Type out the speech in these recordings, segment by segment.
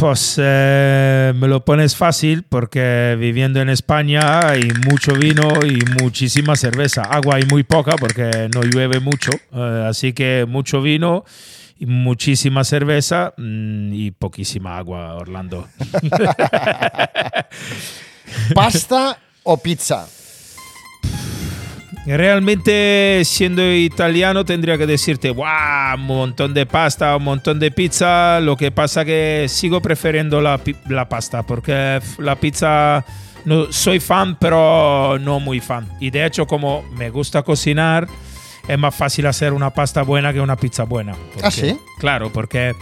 Pues eh, me lo pones fácil porque viviendo en España hay mucho vino y muchísima cerveza. Agua hay muy poca porque no llueve mucho, eh, así que mucho vino y muchísima cerveza mm, y poquísima agua, Orlando. ¿Pasta o pizza? Realmente, siendo italiano, tendría que decirte, wow, un montón de pasta, un montón de pizza. Lo que pasa que sigo prefiriendo la, la pasta, porque la pizza no, soy fan, pero no muy fan. Y de hecho, como me gusta cocinar, es más fácil hacer una pasta buena que una pizza buena. Porque- ¿Ah, sí? Claro, porque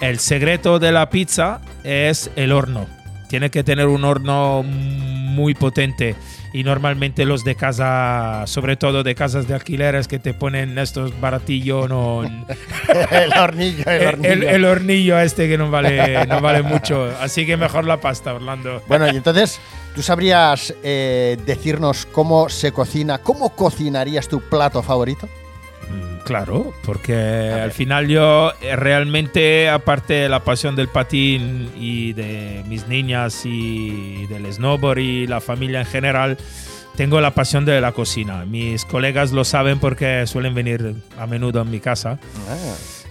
el secreto de la pizza es el horno. Tiene que tener un horno muy potente. Y normalmente los de casa, sobre todo de casas de alquileres que te ponen estos baratillos, no, el hornillo, el hornillo. el- el hornillo este que no vale, no vale mucho. Así que mejor la pasta, Orlando. Bueno, y entonces, ¿tú sabrías eh, decirnos cómo se cocina, cómo cocinarías tu plato favorito? Mm, Claro, porque al final yo eh, realmente, aparte de la pasión del patín y de mis niñas y del snowboard y la familia en general, tengo la pasión de la cocina. Mis colegas lo saben porque suelen venir a menudo a mi casa.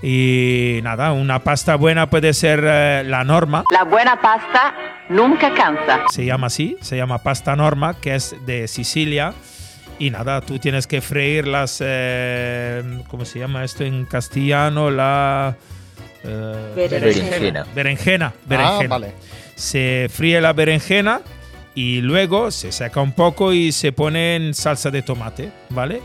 Y nada, una pasta buena puede ser eh, la norma, La buena pasta nunca cansa. se llama así, se llama pasta norma, que es de Sicilia. Y nada, tú tienes que freír las, eh, ¿cómo se llama esto en castellano? La... eh, Berenjena. Berenjena, Ah, berenjena. vale. Se fríe la berenjena y luego se seca un poco y se pone en salsa de tomate, ¿vale?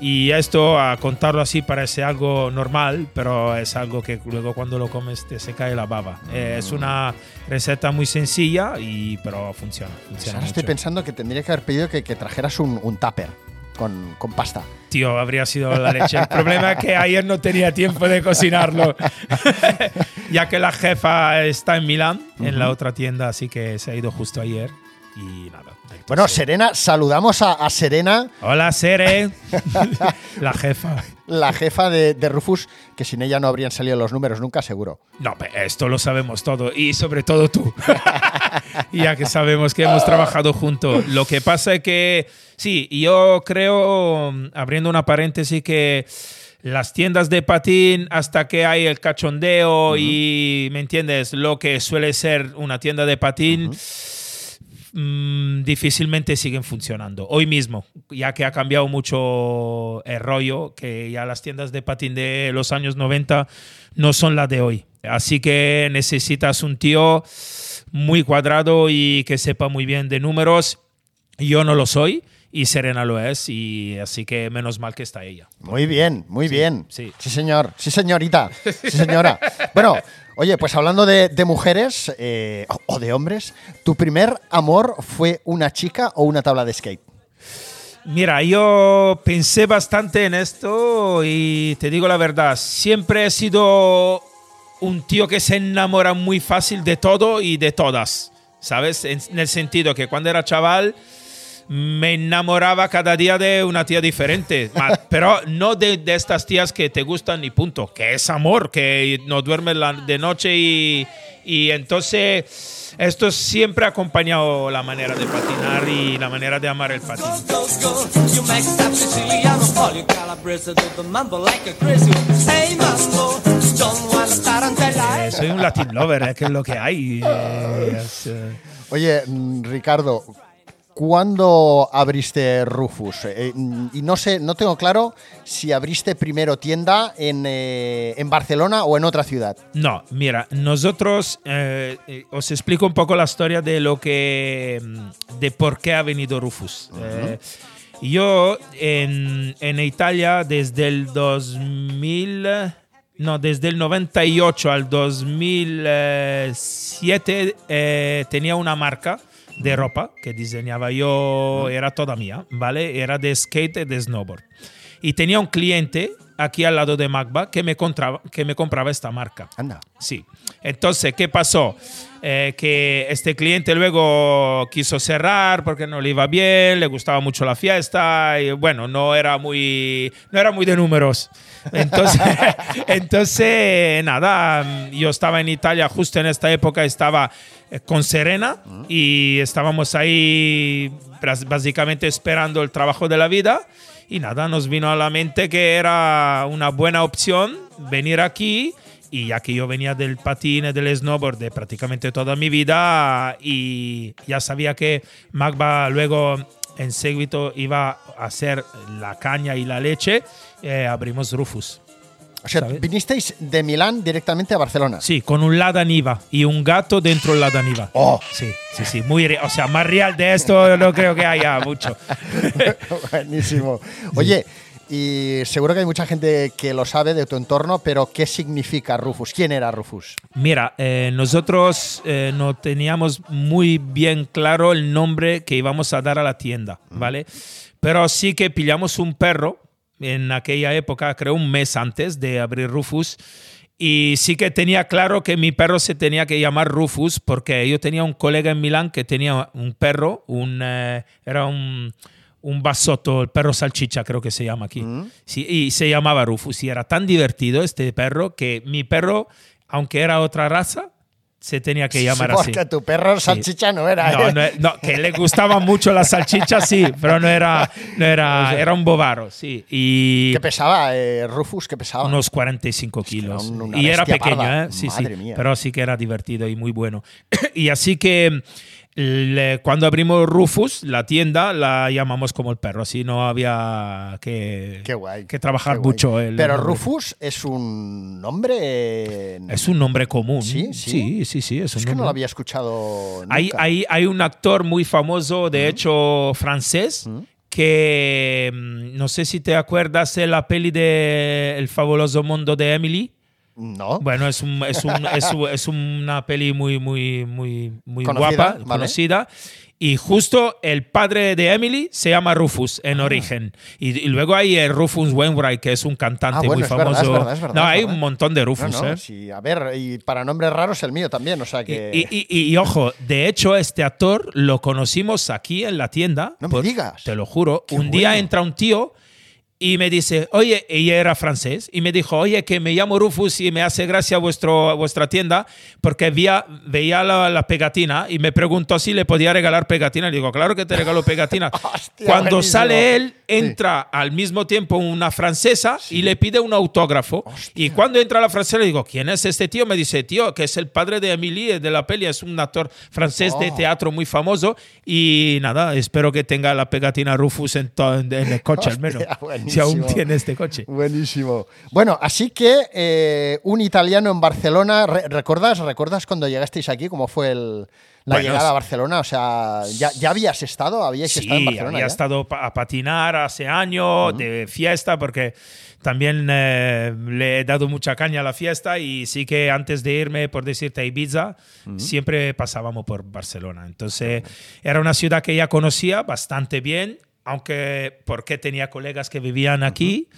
Y esto, a contarlo así, parece algo normal, pero es algo que luego cuando lo comes te se cae la baba. Eh, es una receta muy sencilla, y, pero funciona. Funciona ahora estoy pensando que tendría que haber pedido que, que trajeras un, un tupper con, con pasta. Tío, habría sido la leche. El problema es que ayer no tenía tiempo de cocinarlo, ya que la jefa está en Milán, en la otra tienda, así que se ha ido justo ayer. Y nada. Bueno, Serena, saludamos a, a Serena, Hola, Sere. la jefa. la jefa de, de Rufus, que sin ella no habrían salido los números nunca, seguro. No, pe- esto lo sabemos todo y sobre todo tú. ya que sabemos que hemos trabajado juntos. Lo que pasa es que, sí, yo creo, abriendo una paréntesis, que las tiendas de patín, hasta que hay el cachondeo y, ¿me entiendes? Lo que suele ser una tienda de patín. Mm, difícilmente siguen funcionando. Hoy mismo, ya que ha cambiado mucho el rollo, que ya las tiendas de patín de los años 90 no son las de hoy. Así que necesitas un tío muy cuadrado y que sepa muy bien de números. Yo no lo soy y Serena lo es y así que menos mal que está ella. Muy bien, muy bien. sí. Sí, señor. Sí, señorita. Sí, señora. bueno, oye, pues hablando de, mujeres eh, o- de hombres, ¿tu primer amor fue una chica o una tabla de skate? Mira, yo pensé bastante en esto y te digo la verdad, siempre he sido un tío que se enamora muy fácil de todo y de todas, ¿sabes? En el sentido que cuando era chaval me enamoraba cada día de una tía diferente, pero no de, de estas tías que te gustan y punto, que es amor, que no duermes la- de noche y, y entonces esto siempre ha acompañado la manera de patinar y la manera de amar el patín. I. Eh, soy un Latin lover, es que es lo que hay. eh, es, eh, Oye, mm, Ricardo, ¿cuándo abriste Rufus? Eh, y no sé, no tengo claro si abriste primero tienda en, eh, en Barcelona o en otra ciudad. No, mira, nosotros eh, os explico un poco la historia de lo que, mm, de por qué ha venido Rufus. Yo en, en Italia desde el 2000, no, desde el 98 al 2007 eh, tenía una marca de ropa que diseñaba yo, era toda mía, ¿vale? Era de skate y de snowboard. Y tenía un cliente aquí al lado de Magba que me, compraba, que me compraba esta marca. Anda. Sí. Entonces, ¿qué pasó? Eh, que este cliente luego quiso cerrar porque no le iba bien, le gustaba mucho la fiesta y bueno, no era muy, no era muy de números. Entonces, entonces, nada, yo estaba en Italia justo en esta época, estaba eh, con Serena y estábamos ahí básicamente esperando el trabajo de la vida y nada, nos vino a la mente que era una buena opción venir aquí y ya que yo venía del patín y del snowboard de prácticamente toda mi vida y ya sabía que Magba luego en seguito iba a hacer la caña y la leche, eh, abrimos Rufus. O sea, ¿Sabes? vinisteis de Milán directamente a Barcelona. Sí, con un Lada Niva y un gato dentro del Lada Niva. Oh. Sí, sí, sí, muy, o sea, más real de esto no creo que haya mucho. Buenísimo. Oye, y seguro que hay mucha gente que lo sabe de tu entorno, pero ¿qué significa Rufus? ¿Quién era Rufus? Mira, eh, nosotros eh, no teníamos muy bien claro el nombre que íbamos a dar a la tienda, ¿vale? Pero sí que pillamos un perro en aquella época, creo un mes antes de abrir Rufus, y sí que tenía claro que mi perro se tenía que llamar Rufus porque yo tenía un colega en Milán que tenía un perro, un, eh, era un, un basotto, el perro salchicha creo que se llama aquí, sí, y se llamaba Rufus y era tan divertido este perro que mi perro, aunque era otra raza, se tenía que llamar Sí, así. Porque tu perro salchicha no era. No, ¿eh? no, no, que le gustaba mucho la salchicha, sí, pero no era, no era, era un bovaro, sí. Y ¿Qué pesaba eh, Rufus? ¿Qué pesaba? unos 45 kilos. un- una y era pequeño, parda. ¿eh? Sí, Madre sí. mía. Pero sí que era divertido y muy bueno. y así que le- cuando abrimos Rufus, la tienda, la llamamos como el perro. Así no había que, guay. que trabajar mucho. el Pero nombre. Rufus es un nombre. es un nombre común. Sí, sí. sí, sí. sí, es un es que no lo había escuchado. Nunca. Hay, hay, hay un actor muy famoso, de hecho, francés, que mm, no sé si te acuerdas de la peli de El fabuloso mundo de Emily. No. Bueno, es, un- es, un- es, un- es una peli muy, muy, muy, muy Conocida, guapa, vale. conocida. Y justo el padre de Emily se llama Rufus en origen. Y, y luego hay el Rufus Wainwright, que es un cantante Ah, bueno, muy es verdad, famoso. es verdad, es verdad, no, hay verdad. un montón de Rufus. no, ¿eh? sí, a ver, y para nombres raros el mío también, o sea que. Y, y- ojo, de hecho, este actor lo conocimos aquí en la tienda. No me digas. Te lo juro. Qué un día entra un tío y me dice, oye, ella era francés, y me dijo, oye, que me llamo Rufus y me hace gracia vuestro, vuestra tienda porque veía, veía la, la pegatina y me preguntó si le podía regalar pegatina. Le digo, claro que te regalo pegatina. Hostia, Cuando buenísimo. sale él, entra al mismo tiempo una francesa y le pide un autógrafo. Y cuando entra la francesa, le digo, ¿quién es este tío? Me dice, tío, que es el padre de Emily de la peli, es un actor francés de Oh. teatro muy famoso. Y nada, espero que tenga la pegatina Rufus en, en el coche al menos. Hostia, Si aún tiene este coche. Buenísimo. Bueno, así que eh, un italiano en Barcelona. Re- ¿Recuerdas, ¿Recuerdas cuando llegasteis aquí? ¿Cómo fue el- la Bueno, llegada a Barcelona? O sea, ¿ya, ya habías estado? ¿Habíais Sí, estado en Barcelona? había ya? estado a patinar hace años de fiesta porque también eh, le he dado mucha caña a la fiesta y sí que antes de irme, por decirte, a Ibiza, siempre pasábamos por Barcelona. Entonces era una ciudad que ya conocía bastante bien, aunque porque tenía colegas que vivían aquí.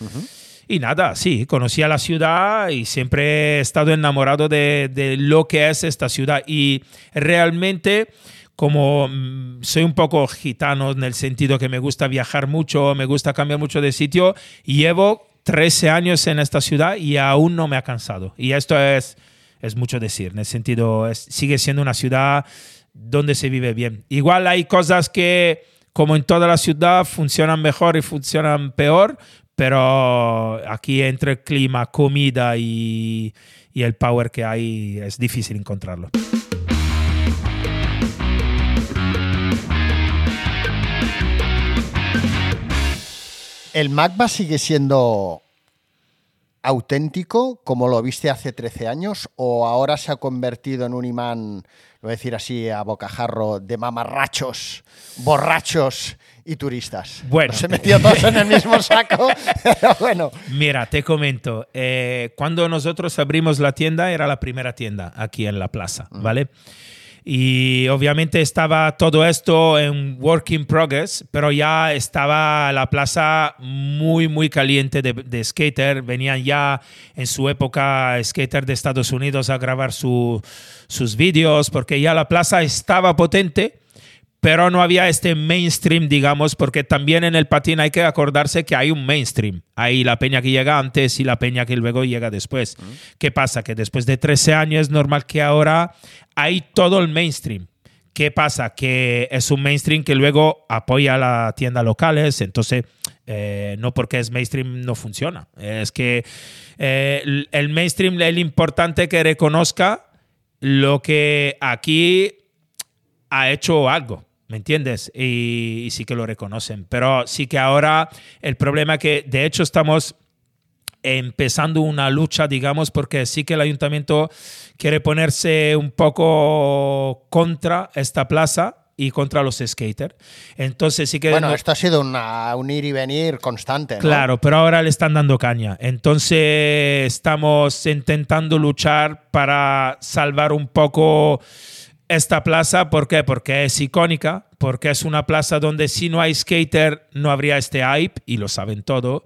Y nada, sí, conocía la ciudad y siempre he estado enamorado de, de lo que es esta ciudad. Y realmente, como mm, soy un poco gitano en el sentido que me gusta viajar mucho, me gusta cambiar mucho de sitio, llevo 13 años en esta ciudad y aún no me ha cansado. Y esto es, es mucho decir, en el sentido, es- sigue siendo una ciudad donde se vive bien. Igual hay cosas que, como en toda la ciudad, funcionan mejor y funcionan peor, pero aquí entre el clima, comida y, el power que hay es difícil encontrarlo. ¿El Magba sigue siendo auténtico como lo viste hace 13 años o ahora se ha convertido en un imán, lo voy a decir así a bocajarro, de mamarrachos, borrachos y turistas? Bueno. Se metió todos en el mismo saco, pero bueno. Mira, te comento. eh, cuando nosotros abrimos la tienda, era la primera tienda aquí en la plaza, ¿vale? Y obviamente estaba todo esto en work in progress, pero ya estaba la plaza muy, muy caliente de, de skater. Venían ya en su época skater de Estados Unidos a grabar su- sus vídeos, porque ya la plaza estaba potente pero no había este mainstream, digamos, porque también en el patín hay que acordarse que hay un mainstream. Hay la peña que llega antes y la peña que luego llega después. ¿Qué pasa? Que después de 13 años es normal que ahora hay todo el mainstream. ¿Qué pasa? Que es un mainstream que luego apoya a las tiendas locales, entonces eh, no porque es mainstream no funciona. Es que eh, el- el mainstream es importante que reconozca lo que aquí ha hecho algo, ¿me entiendes? Y, y sí que lo reconocen. Pero sí que ahora el problema es que de hecho estamos empezando una lucha, digamos, porque sí que el ayuntamiento quiere ponerse un poco contra esta plaza y contra los skaters. Entonces sí que... Bueno, no- esto ha sido una- un ir y venir constante. ¿no? Claro, pero ahora le están dando caña. Entonces estamos intentando luchar para salvar un poco esta plaza. ¿Por qué? Porque es icónica, porque es una plaza donde si no hay skater no habría este hype y lo saben todo.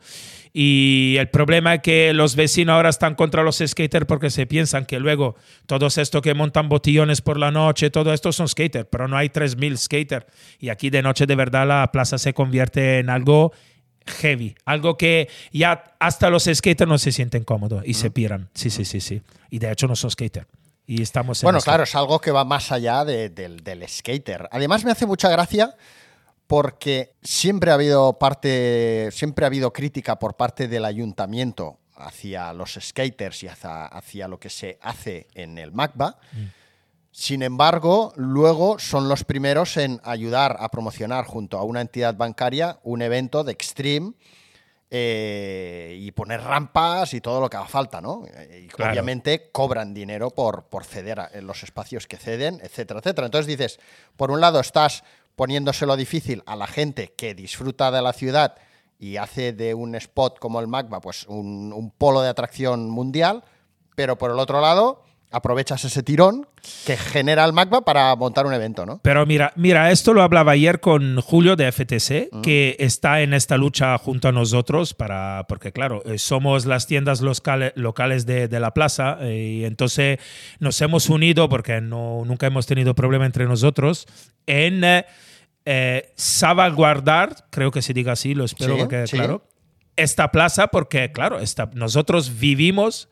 Y el problema es que los vecinos ahora están contra los skaters porque se piensan que luego todos estos que montan botillones por la noche, todo esto son skaters, pero no hay 3.000 skaters. Y aquí de noche de verdad la plaza se convierte en algo heavy, algo que ya hasta los skaters no se sienten cómodos y se piran. Sí, sí, sí, sí. Y de hecho no son skaters. Y estamos en Bueno, claro, es algo que va más allá de- del, del skater. Además, me hace mucha gracia porque siempre ha habido parte, siempre ha habido crítica por parte del ayuntamiento hacia los skaters y hacia, hacia lo que se hace en el MACBA. Sin embargo, luego son los primeros en ayudar a promocionar junto a una entidad bancaria un evento de extreme eh, y poner rampas y todo lo que haga falta, ¿no? Y Claro. obviamente cobran dinero por, por ceder a- en los espacios que ceden, etcétera, etcétera. Entonces dices, por un lado estás poniéndoselo difícil a la gente que disfruta de la ciudad y hace de un spot como el Magma pues un, un polo de atracción mundial, pero por el otro lado aprovechas ese tirón que genera el Magma para montar un evento, ¿no? Pero mira, mira, esto lo hablaba ayer con Julio de FTC, que está en esta lucha junto a nosotros para, porque claro, eh, somos las tiendas locales, locales de, de la plaza eh, y entonces nos hemos unido porque no, nunca hemos tenido problema entre nosotros en eh, eh, salvaguardar, creo que se diga así, lo espero Sí, que quede sí. claro, esta plaza porque claro, esta, nosotros vivimos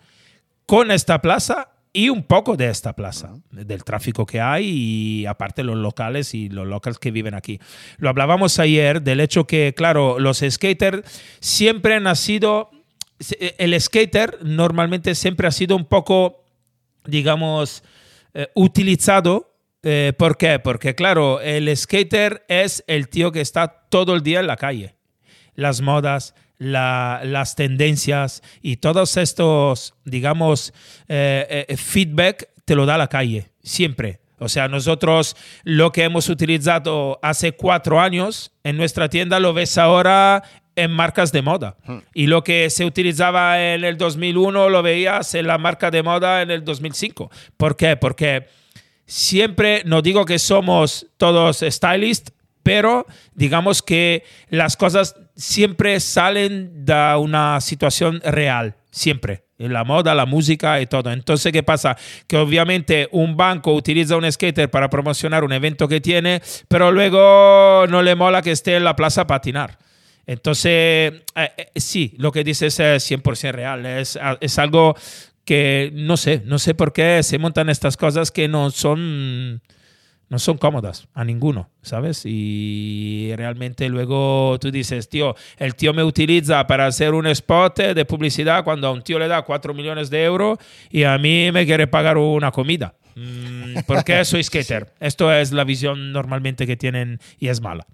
con esta plaza y un poco de esta plaza, del tráfico que hay y aparte los locales y los locales que viven aquí. Lo hablábamos ayer del hecho que, claro, los skaters siempre han sido, el skater normalmente siempre ha sido un poco, digamos, eh, utilizado. Eh, ¿Por qué? Porque, claro, el skater es el tío que está todo el día en la calle las modas, la- las tendencias y todos estos, digamos, eh, eh, feedback te lo da la calle, siempre. O sea, nosotros lo que hemos utilizado hace cuatro años en nuestra tienda lo ves ahora en marcas de moda. Y lo que se utilizaba en el 2001 lo veías en la marca de moda en el 2005. ¿Por qué? Porque siempre, no digo que somos todos stylists, pero digamos que las cosas siempre salen de una situación real, siempre. En la moda, la música y todo. Entonces, ¿qué pasa? Que obviamente un banco utiliza un skater para promocionar un evento que tiene, pero luego no le mola que esté en la plaza a patinar. Entonces, eh, eh, sí, lo que dices es 100% real. Es, es algo que no sé, no sé por qué se montan estas cosas que no son no son cómodas a ninguno, ¿sabes? Y realmente luego tú dices, tío, el tío me utiliza para hacer un spot de publicidad cuando a un tío le da 4 millones de euros y a mí me quiere pagar una comida. Mm, ¿Por qué soy skater? Esto es la visión normalmente que tienen y es mala.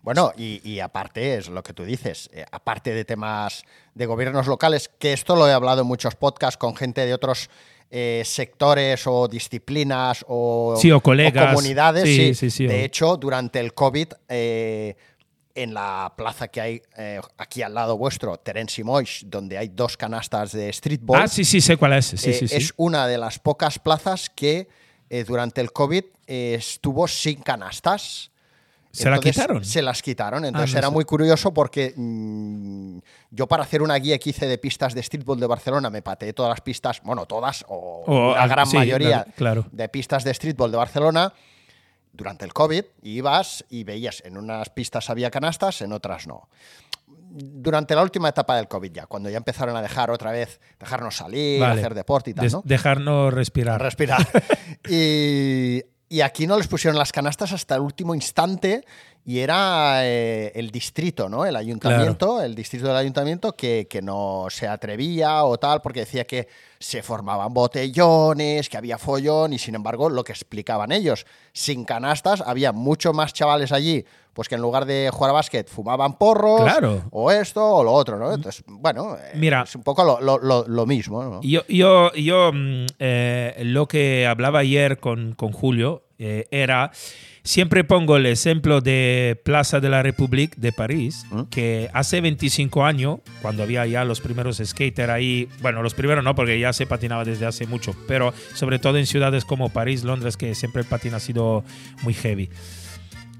Bueno, y, y aparte es lo que tú dices, eh, aparte de temas de gobiernos locales, que esto lo he hablado en muchos podcasts con gente de otros eh, sectores o disciplinas o, Sí, o colegas. comunidades. Sí, Sí, sí, de hecho, durante el COVID, eh, en la plaza que hay eh, aquí al lado vuestro, Terence Moix, donde hay dos canastas de streetball, Ah, sí, sí, sé cuál es. Sí, sí, es una de las pocas plazas que durante el COVID estuvo sin canastas. ¿Se la quitaron? Se las quitaron. Entonces no era sé. muy curioso porque mm, yo para hacer una guía que hice de pistas de streetball de Barcelona me pateé todas las pistas, bueno, todas o, O la gran sí, mayoría la- claro. de pistas de streetball de Barcelona durante el COVID. Ibas y veías, en unas pistas había canastas, en otras no. Durante la última etapa del COVID ya, cuando ya empezaron a dejar otra vez, dejarnos salir, Vale. hacer deporte y tal, ¿no? Dejarnos respirar. respirar. y, y aquí no les pusieron las canastas hasta el último instante y era eh, el distrito, ¿no? El ayuntamiento, el distrito del ayuntamiento que, que no se atrevía o tal, porque decía que se formaban botellones, que había follón y sin embargo lo que explicaban ellos, sin canastas había muchos más chavales allí, pues que en lugar de jugar a básquet fumaban porros Claro. o esto o lo otro, ¿no? Entonces, bueno, eh, Mira. es un poco lo, lo- lo- lo mismo, ¿no? Yo, yo, yo mm, eh, lo que hablaba ayer con, con Julio eh, era, siempre pongo el ejemplo de Plaza de la République de París, que hace 25 años, cuando había ya los primeros skaters ahí, bueno, los primeros no, porque ya se patinaba desde hace mucho, pero sobre todo en ciudades como París, Londres, que siempre el patín ha sido muy heavy.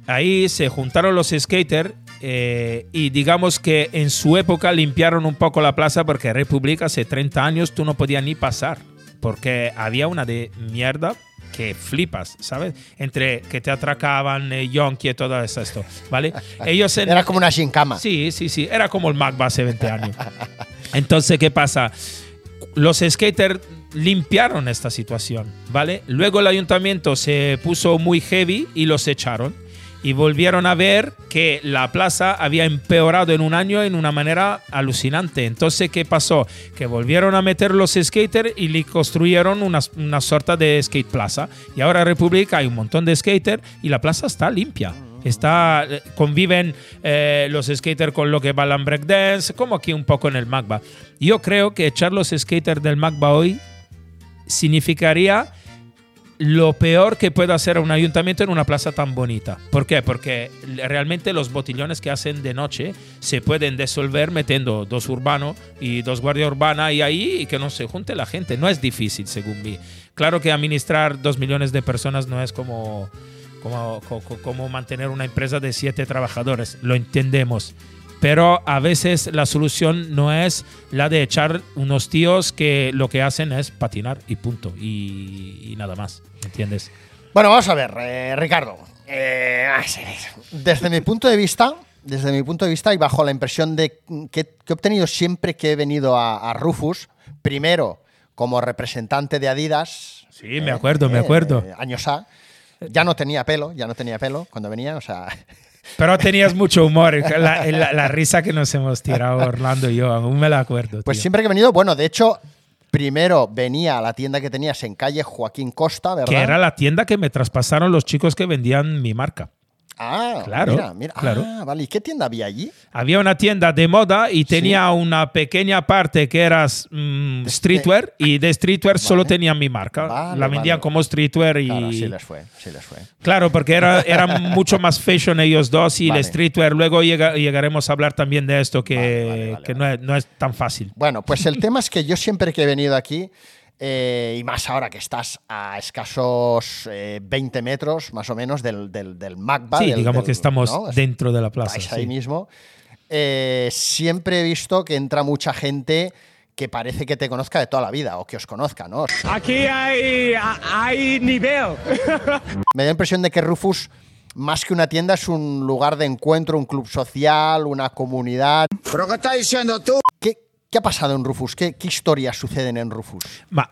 Ahí se juntaron los skaters eh, y digamos que en su época limpiaron un poco la plaza porque República hace 30 años tú no podías ni pasar porque había una de mierda que flipas, ¿sabes? Entre que te atracaban, eh, yonki y todo eso, esto, ¿vale? Ellos en, Era como una gincama. Sí, sí, sí. Era como el Magba hace 20 años. Entonces, ¿qué pasa? Los skaters limpiaron esta situación, ¿vale? Luego el ayuntamiento se puso muy heavy y los echaron. Y volvieron a ver que la plaza había empeorado en un año en una manera alucinante. Entonces, ¿qué pasó? Que volvieron a meter los skaters y le construyeron una, una sorta de skate plaza. Y ahora en República hay un montón de skaters y la plaza está limpia. Está, eh, conviven eh, los skaters con lo que bailan breakdance, como aquí un poco en el Magba. Yo creo que echar los skaters del Magba hoy significaría lo peor que puede hacer un ayuntamiento en una plaza tan bonita. ¿Por qué? Porque realmente los botillones que hacen de noche se pueden disolver metiendo dos urbanos y dos guardia urbana y ahí que no se junte la gente. No es difícil, según mí. Claro que administrar dos millones de personas no es como, como, co- co- como mantener una empresa de siete trabajadores. Lo entendemos. Pero a veces la solución no es la de echar unos tíos que lo que hacen es patinar y punto. Y, y nada más. ¿Entiendes? Bueno, vamos a ver, eh, Ricardo. Eh, desde mi punto de vista, desde mi punto de vista y bajo la impresión de que, que he obtenido siempre que he venido a, a Rufus, primero como representante de Adidas. Sí, me acuerdo, me acuerdo. eh, años A. Ya no tenía pelo, ya no tenía pelo cuando venía, o sea, Pero tenías mucho humor. La, la- la risa que nos hemos tirado Orlando y yo, aún me la acuerdo. pues tío. siempre que he venido, bueno, de hecho, primero venía a la tienda que tenías en calle Joaquín Costa, ¿verdad? Que era la tienda que me traspasaron los chicos que vendían mi marca. Ah, Claro, mira, mira. claro. Ah, vale, ¿y qué tienda había allí? Había una tienda de moda y tenía una pequeña parte que era mm, streetwear y de streetwear solo tenían mi marca. Vale, la vendían como streetwear y... Claro, sí les fue, sí les fue. Claro, porque era, eran mucho más fashion ellos dos y el streetwear. Luego llega- llegaremos a hablar también de esto, que, que. No, es, no es tan fácil. Bueno, pues el tema es que yo siempre que he venido aquí, eh, y más ahora que estás a escasos eh, 20 metros más o menos del, del, del MACBA. sí, del- digamos del- que estamos ¿no? dentro de la plaza. Estáis ahí sí. mismo. Eh, siempre he visto que entra mucha gente que parece que te conozca de toda la vida o que os conozca, ¿no? Aquí hay, hay nivel. Me da la impresión de que Rufus, más que una tienda, es un lugar de encuentro, un club social, una comunidad. ¿Pero qué estás diciendo tú? ¿Qué, qué ha pasado en Rufus? ¿Qué, historias suceden en Rufus?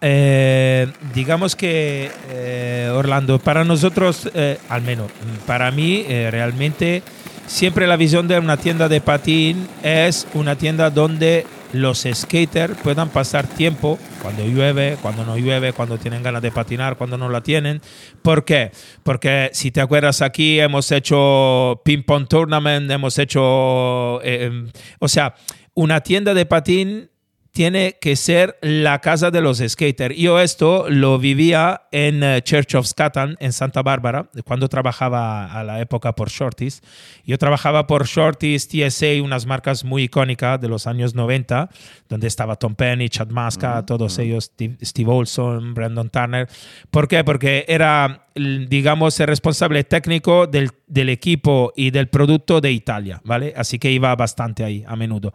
Eh, digamos que eh, Orlando, para nosotros, eh, al menos para mí, realmente siempre la visión de una tienda de patín es una tienda donde los skaters puedan pasar tiempo cuando llueve, cuando no llueve, cuando tienen ganas de patinar, cuando no la tienen. ¿Por qué? Porque si te acuerdas aquí hemos hecho ping pong tournament, hemos hecho, eh, o sea, una tienda de patín tiene que ser la casa de los skaters. Yo esto lo vivía en eh, Church of Scatan, en Santa Bárbara, cuando trabajaba a la época por Shorties. Yo trabajaba por Shorties, TSA, unas marcas muy icónicas de los años 90, donde estaba Tom Penny, Chad Masca, todos ellos, Steve, Steve Olson, Brandon Turner. ¿Por qué? Porque era, digamos, el responsable técnico del, del equipo y del producto de Italia, ¿vale? Así que iba bastante ahí, a menudo.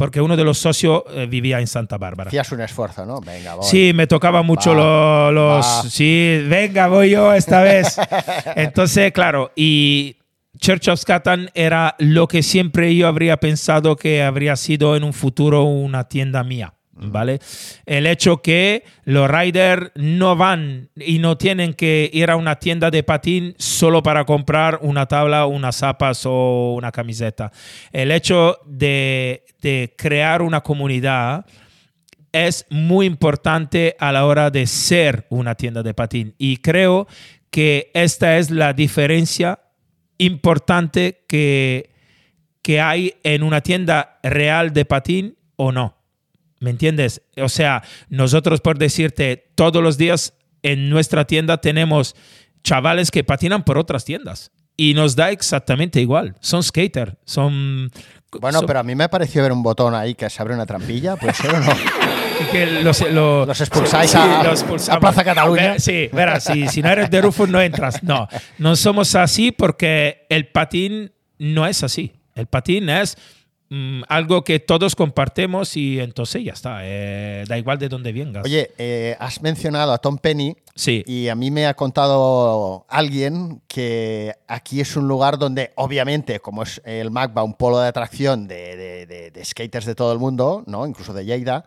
Porque uno de los socios eh, vivía en Santa Bárbara. Hacías un esfuerzo, ¿no? Venga, voy. Sí, me tocaba mucho Va, lo- los... va. Sí, venga, voy yo esta vez. Entonces, claro, y Church of Scatan era lo que siempre yo habría pensado que habría sido en un futuro una tienda mía. ¿Vale? El hecho que los riders no van y no tienen que ir a una tienda de patín solo para comprar una tabla, unas zapas o una camiseta. El hecho de, crear una comunidad es muy importante a la hora de ser una tienda de patín. Y creo que esta es la diferencia importante que, que hay en una tienda real de patín o no. ¿Me entiendes? O sea, nosotros por decirte, todos los días en nuestra tienda tenemos chavales que patinan por otras tiendas. Y nos da exactamente igual. Son skater, son... Bueno, son- pero a mí me pareció ver un botón ahí que se abre una trampilla, ¿puede ser o no? que los, lo- Los expulsáis sí, a- los a Plaza Cataluña. Sí, verás, si no eres de Rufus no entras. No, no somos así porque el patín no es así. El patín es mm, algo que todos compartimos y entonces ya está. eh, da igual de dónde vengas. Oye, eh, has mencionado a Tom Penny sí. y a mí me ha contado alguien que aquí es un lugar donde, obviamente, como es el MACBA, un polo de atracción de, de- de- de skaters de todo el mundo, ¿no? incluso de Lleida,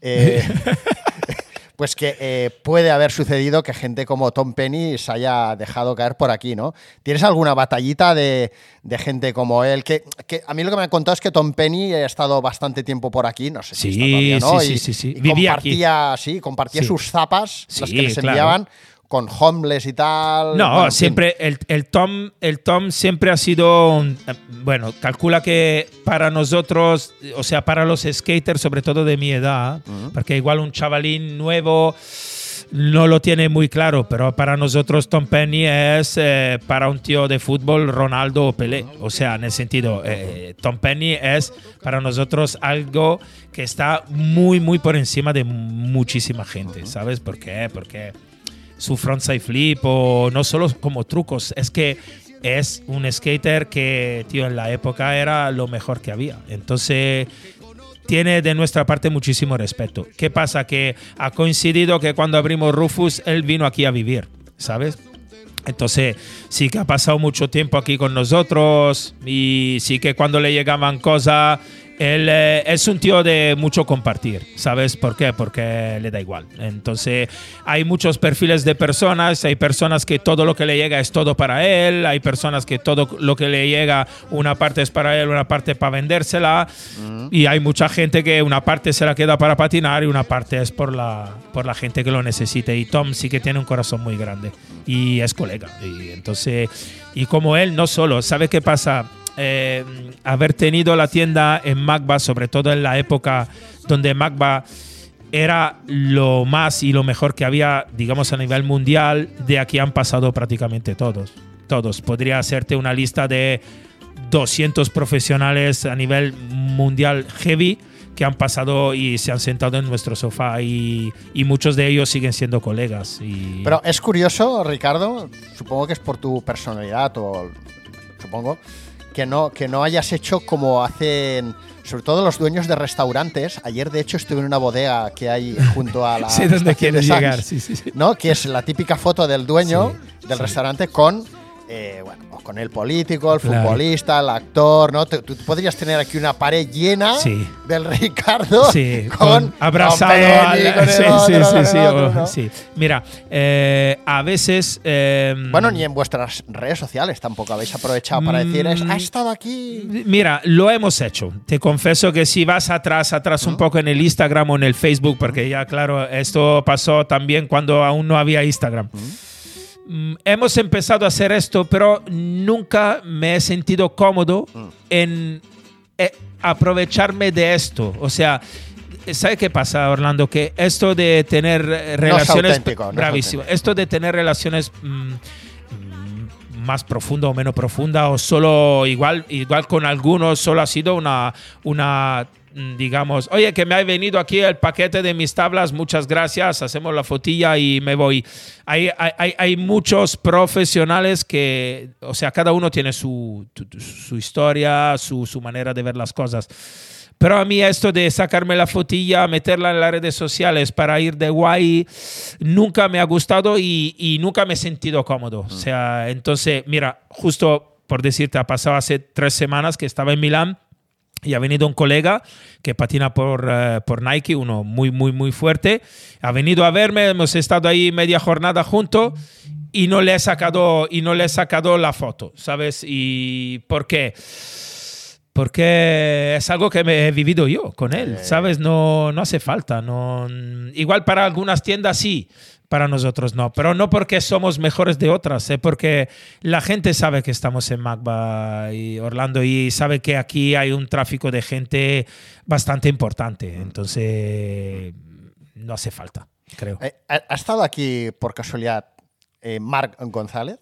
eh, pues que eh, puede haber sucedido que gente como Tom Penny se haya dejado caer por aquí, ¿no? ¿Tienes alguna batallita de, de gente como él? Que, que a mí lo que me han contado es que Tom Penny ha estado bastante tiempo por aquí, no sé si Sí, está todavía, ¿no? sí, Y- sí, sí, sí. y Vivía aquí. compartía, sí, compartía sus zapas, las que les claro. enviaban, con homeless y tal. No, Bueno, siempre el, el Tom, el Tom siempre ha sido, un- eh, bueno, calcula que para nosotros, o sea, para los skaters, sobre todo de mi edad, porque igual un chavalín nuevo no lo tiene muy claro, pero para nosotros Tom Penny es eh, para un tío de fútbol Ronaldo o Pelé. O sea, en el sentido, eh, Tom Penny es para nosotros algo que está muy, muy por encima de muchísima gente, ¿sabes? ¿Por qué? Porque su frontside flip o no solo como trucos, es que es un skater que, tío, en la época era lo mejor que había. Entonces, tiene de nuestra parte muchísimo respeto. ¿Qué pasa? Que ha coincidido que cuando abrimos Rufus, él vino aquí a vivir, ¿sabes? Entonces, sí que ha pasado mucho tiempo aquí con nosotros y sí que cuando le llegaban cosas, él eh, es un tío de mucho compartir, ¿sabes por qué? Porque le da igual. Entonces, hay muchos perfiles de personas, hay personas que todo lo que le llega es todo para él, hay personas que todo lo que le llega, una parte es para él, una parte para vendérsela, y hay mucha gente que una parte se la queda para patinar y una parte es por la, por la gente que lo necesite. Y Tom sí que tiene un corazón muy grande y es colega. Y entonces, y como él, no solo, ¿sabe qué pasa? Eh, haber tenido la tienda en Magba, sobre todo en la época donde Magba era lo más y lo mejor que había, digamos, a nivel mundial, de aquí han pasado prácticamente todos. Todos. Podría hacerte una lista de 200 profesionales a nivel mundial heavy que han pasado y se han sentado en nuestro sofá y, y muchos de ellos siguen siendo colegas. Pero es curioso, Ricardo, supongo que es por tu personalidad o supongo que no que no hayas hecho como hacen sobre todo los dueños de restaurantes. Ayer de hecho estuve en una bodega que hay junto a la dónde estación quieres de llegar. Sí, sí, sí. ¿no? Que es la típica foto del dueño del sí. restaurante con eh, bueno, pues con el político, el Claro. futbolista, el actor, ¿no? Tú, tú podrías tener aquí una pared llena Sí. del Ricardo Sí, con, con, abrazado al- sí. Mira, eh, a veces. eh, Bueno, ni en vuestras redes sociales tampoco habéis aprovechado para decir, "Es- Mm. ha estado aquí. Mira, lo hemos hecho. Te confieso que si vas atrás, atrás un poco en el Instagram o en el Facebook, porque ya claro, esto pasó también cuando aún no había Instagram. Mm, Hemos empezado a hacer esto, pero nunca me he sentido cómodo en eh, aprovecharme de esto. O sea, ¿sabes qué pasa, Orlando? Que esto de tener relaciones... no es bravísimo. Esto de tener relaciones... mm, mm, más profunda o menos profunda o solo igual igual con algunos solo ha sido una una mm, digamos oye que me ha venido aquí el paquete de mis tablas muchas gracias hacemos la fotilla y me voy hay, hay, hay- muchos profesionales que o sea cada uno tiene su, su historia su, su manera de ver las cosas. Pero a mí esto de sacarme la fotilla, meterla en las redes sociales para ir de guay, nunca me ha gustado y, y nunca me he sentido cómodo. O sea, entonces, mira, justo por decirte, ha pasado hace tres semanas que estaba en Milán y ha venido un colega que patina por, eh, por Nike, uno muy, muy, muy fuerte. Ha venido a verme, hemos estado ahí media jornada juntos y no le he sacado, y no le he sacado la foto, ¿sabes? ¿Y por qué? Porque es algo que me he vivido yo con él, ¿sabes? No, no hace falta. No, igual para algunas tiendas sí, para nosotros no. Pero no porque somos mejores de otras, ¿eh? porque la gente sabe que estamos en Magba y Orlando y sabe que aquí hay un tráfico de gente bastante importante. Entonces, no hace falta, creo. Eh, ¿Ha estado aquí por casualidad eh, Marc González?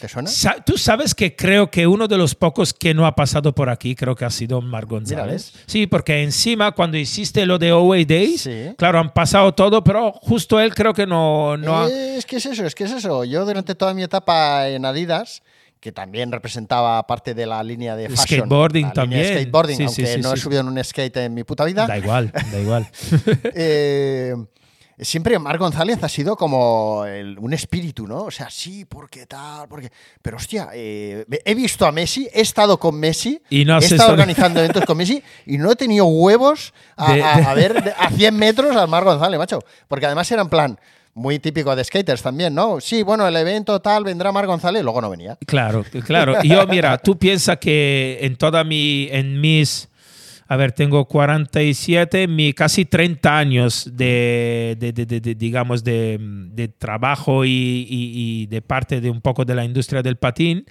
¿Te suena? Tú sabes que creo que uno de los pocos que no ha pasado por aquí, creo que ha sido Mar González. Sí, porque encima cuando hiciste lo de Away Days, Sí. claro, han pasado todo, pero justo él creo que no, no ha... Es que es eso, es que es eso. Yo durante toda mi etapa en Adidas, que también representaba parte de la línea de fashion, Skateboarding también. de skateboarding, Sí, aunque sí, no he subido en un skate en mi puta vida. Da igual, da igual. eh, siempre Marc González ha sido como el- un espíritu, ¿no? O sea, sí, porque tal, porque... Pero hostia, eh, he visto a Messi, he estado con Messi, Y no he estado organizando eventos con Messi y no he tenido huevos a, De- a- ver de- a 100 metros al Marc González, macho. Porque además era en plan muy típico de skaters también, ¿no? Sí, bueno, el evento tal, vendrá Marc González y luego no venía. Claro, claro. Y Yo, mira, tú piensas que en toda mi, en mis, a ver, tengo 47, mi casi 30 años de, de- de- de- de, digamos, de, trabajo y, y- y de parte de un poco de la industria del patín.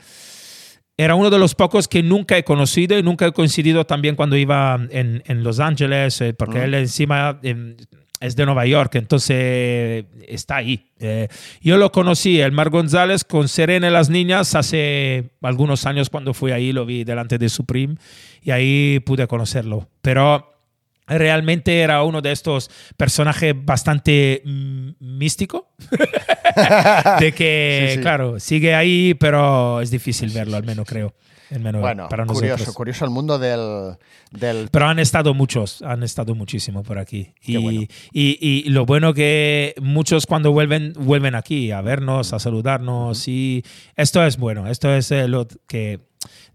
Era uno de los pocos que nunca he conocido y nunca he coincidido también cuando iba en, en Los Ángeles, eh, porque él encima em, es de Nueva York, entonces está ahí. Eh, yo lo conocí, el Mar González, con Serena y las niñas hace algunos años cuando fui ahí, lo vi delante de Supreme y ahí pude conocerlo. Pero realmente era uno de estos personajes bastante mm, místico. de que, Sí, sí. claro, sigue ahí, pero es difícil verlo, al menos creo. Menos Bueno, para curioso, nosotros. curioso el mundo del, del Pero han estado muchos, han estado muchísimo por aquí. Y, bueno. y, y lo bueno que muchos cuando vuelven, vuelven aquí a vernos, a saludarnos. Y esto es bueno, esto es eh, lo que,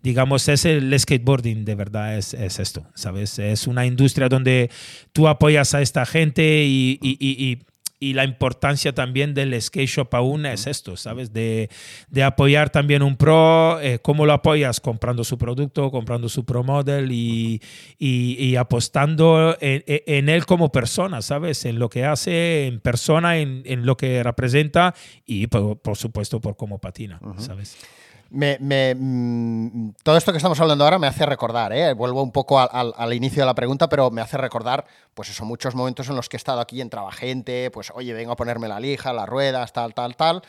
digamos, es el skateboarding de verdad, es, es esto, ¿sabes? Es una industria donde tú apoyas a esta gente y, y- y- y- y la importancia también del skate shop aún es esto, ¿sabes? De, de apoyar también un pro, eh, ¿cómo lo apoyas? Comprando su producto, comprando su pro model y, y- y apostando en, en- él como persona, ¿sabes? En lo que hace, en persona, en, en lo que representa y por, por supuesto por cómo patina, ¿sabes? Me- me- mm, todo esto que estamos hablando ahora me hace recordar, ¿eh? vuelvo un poco al, al- al inicio de la pregunta, pero me hace recordar, pues eso, muchos momentos en los que he estado aquí, entraba gente, pues oye, vengo a ponerme la lija, las ruedas, tal, tal, tal.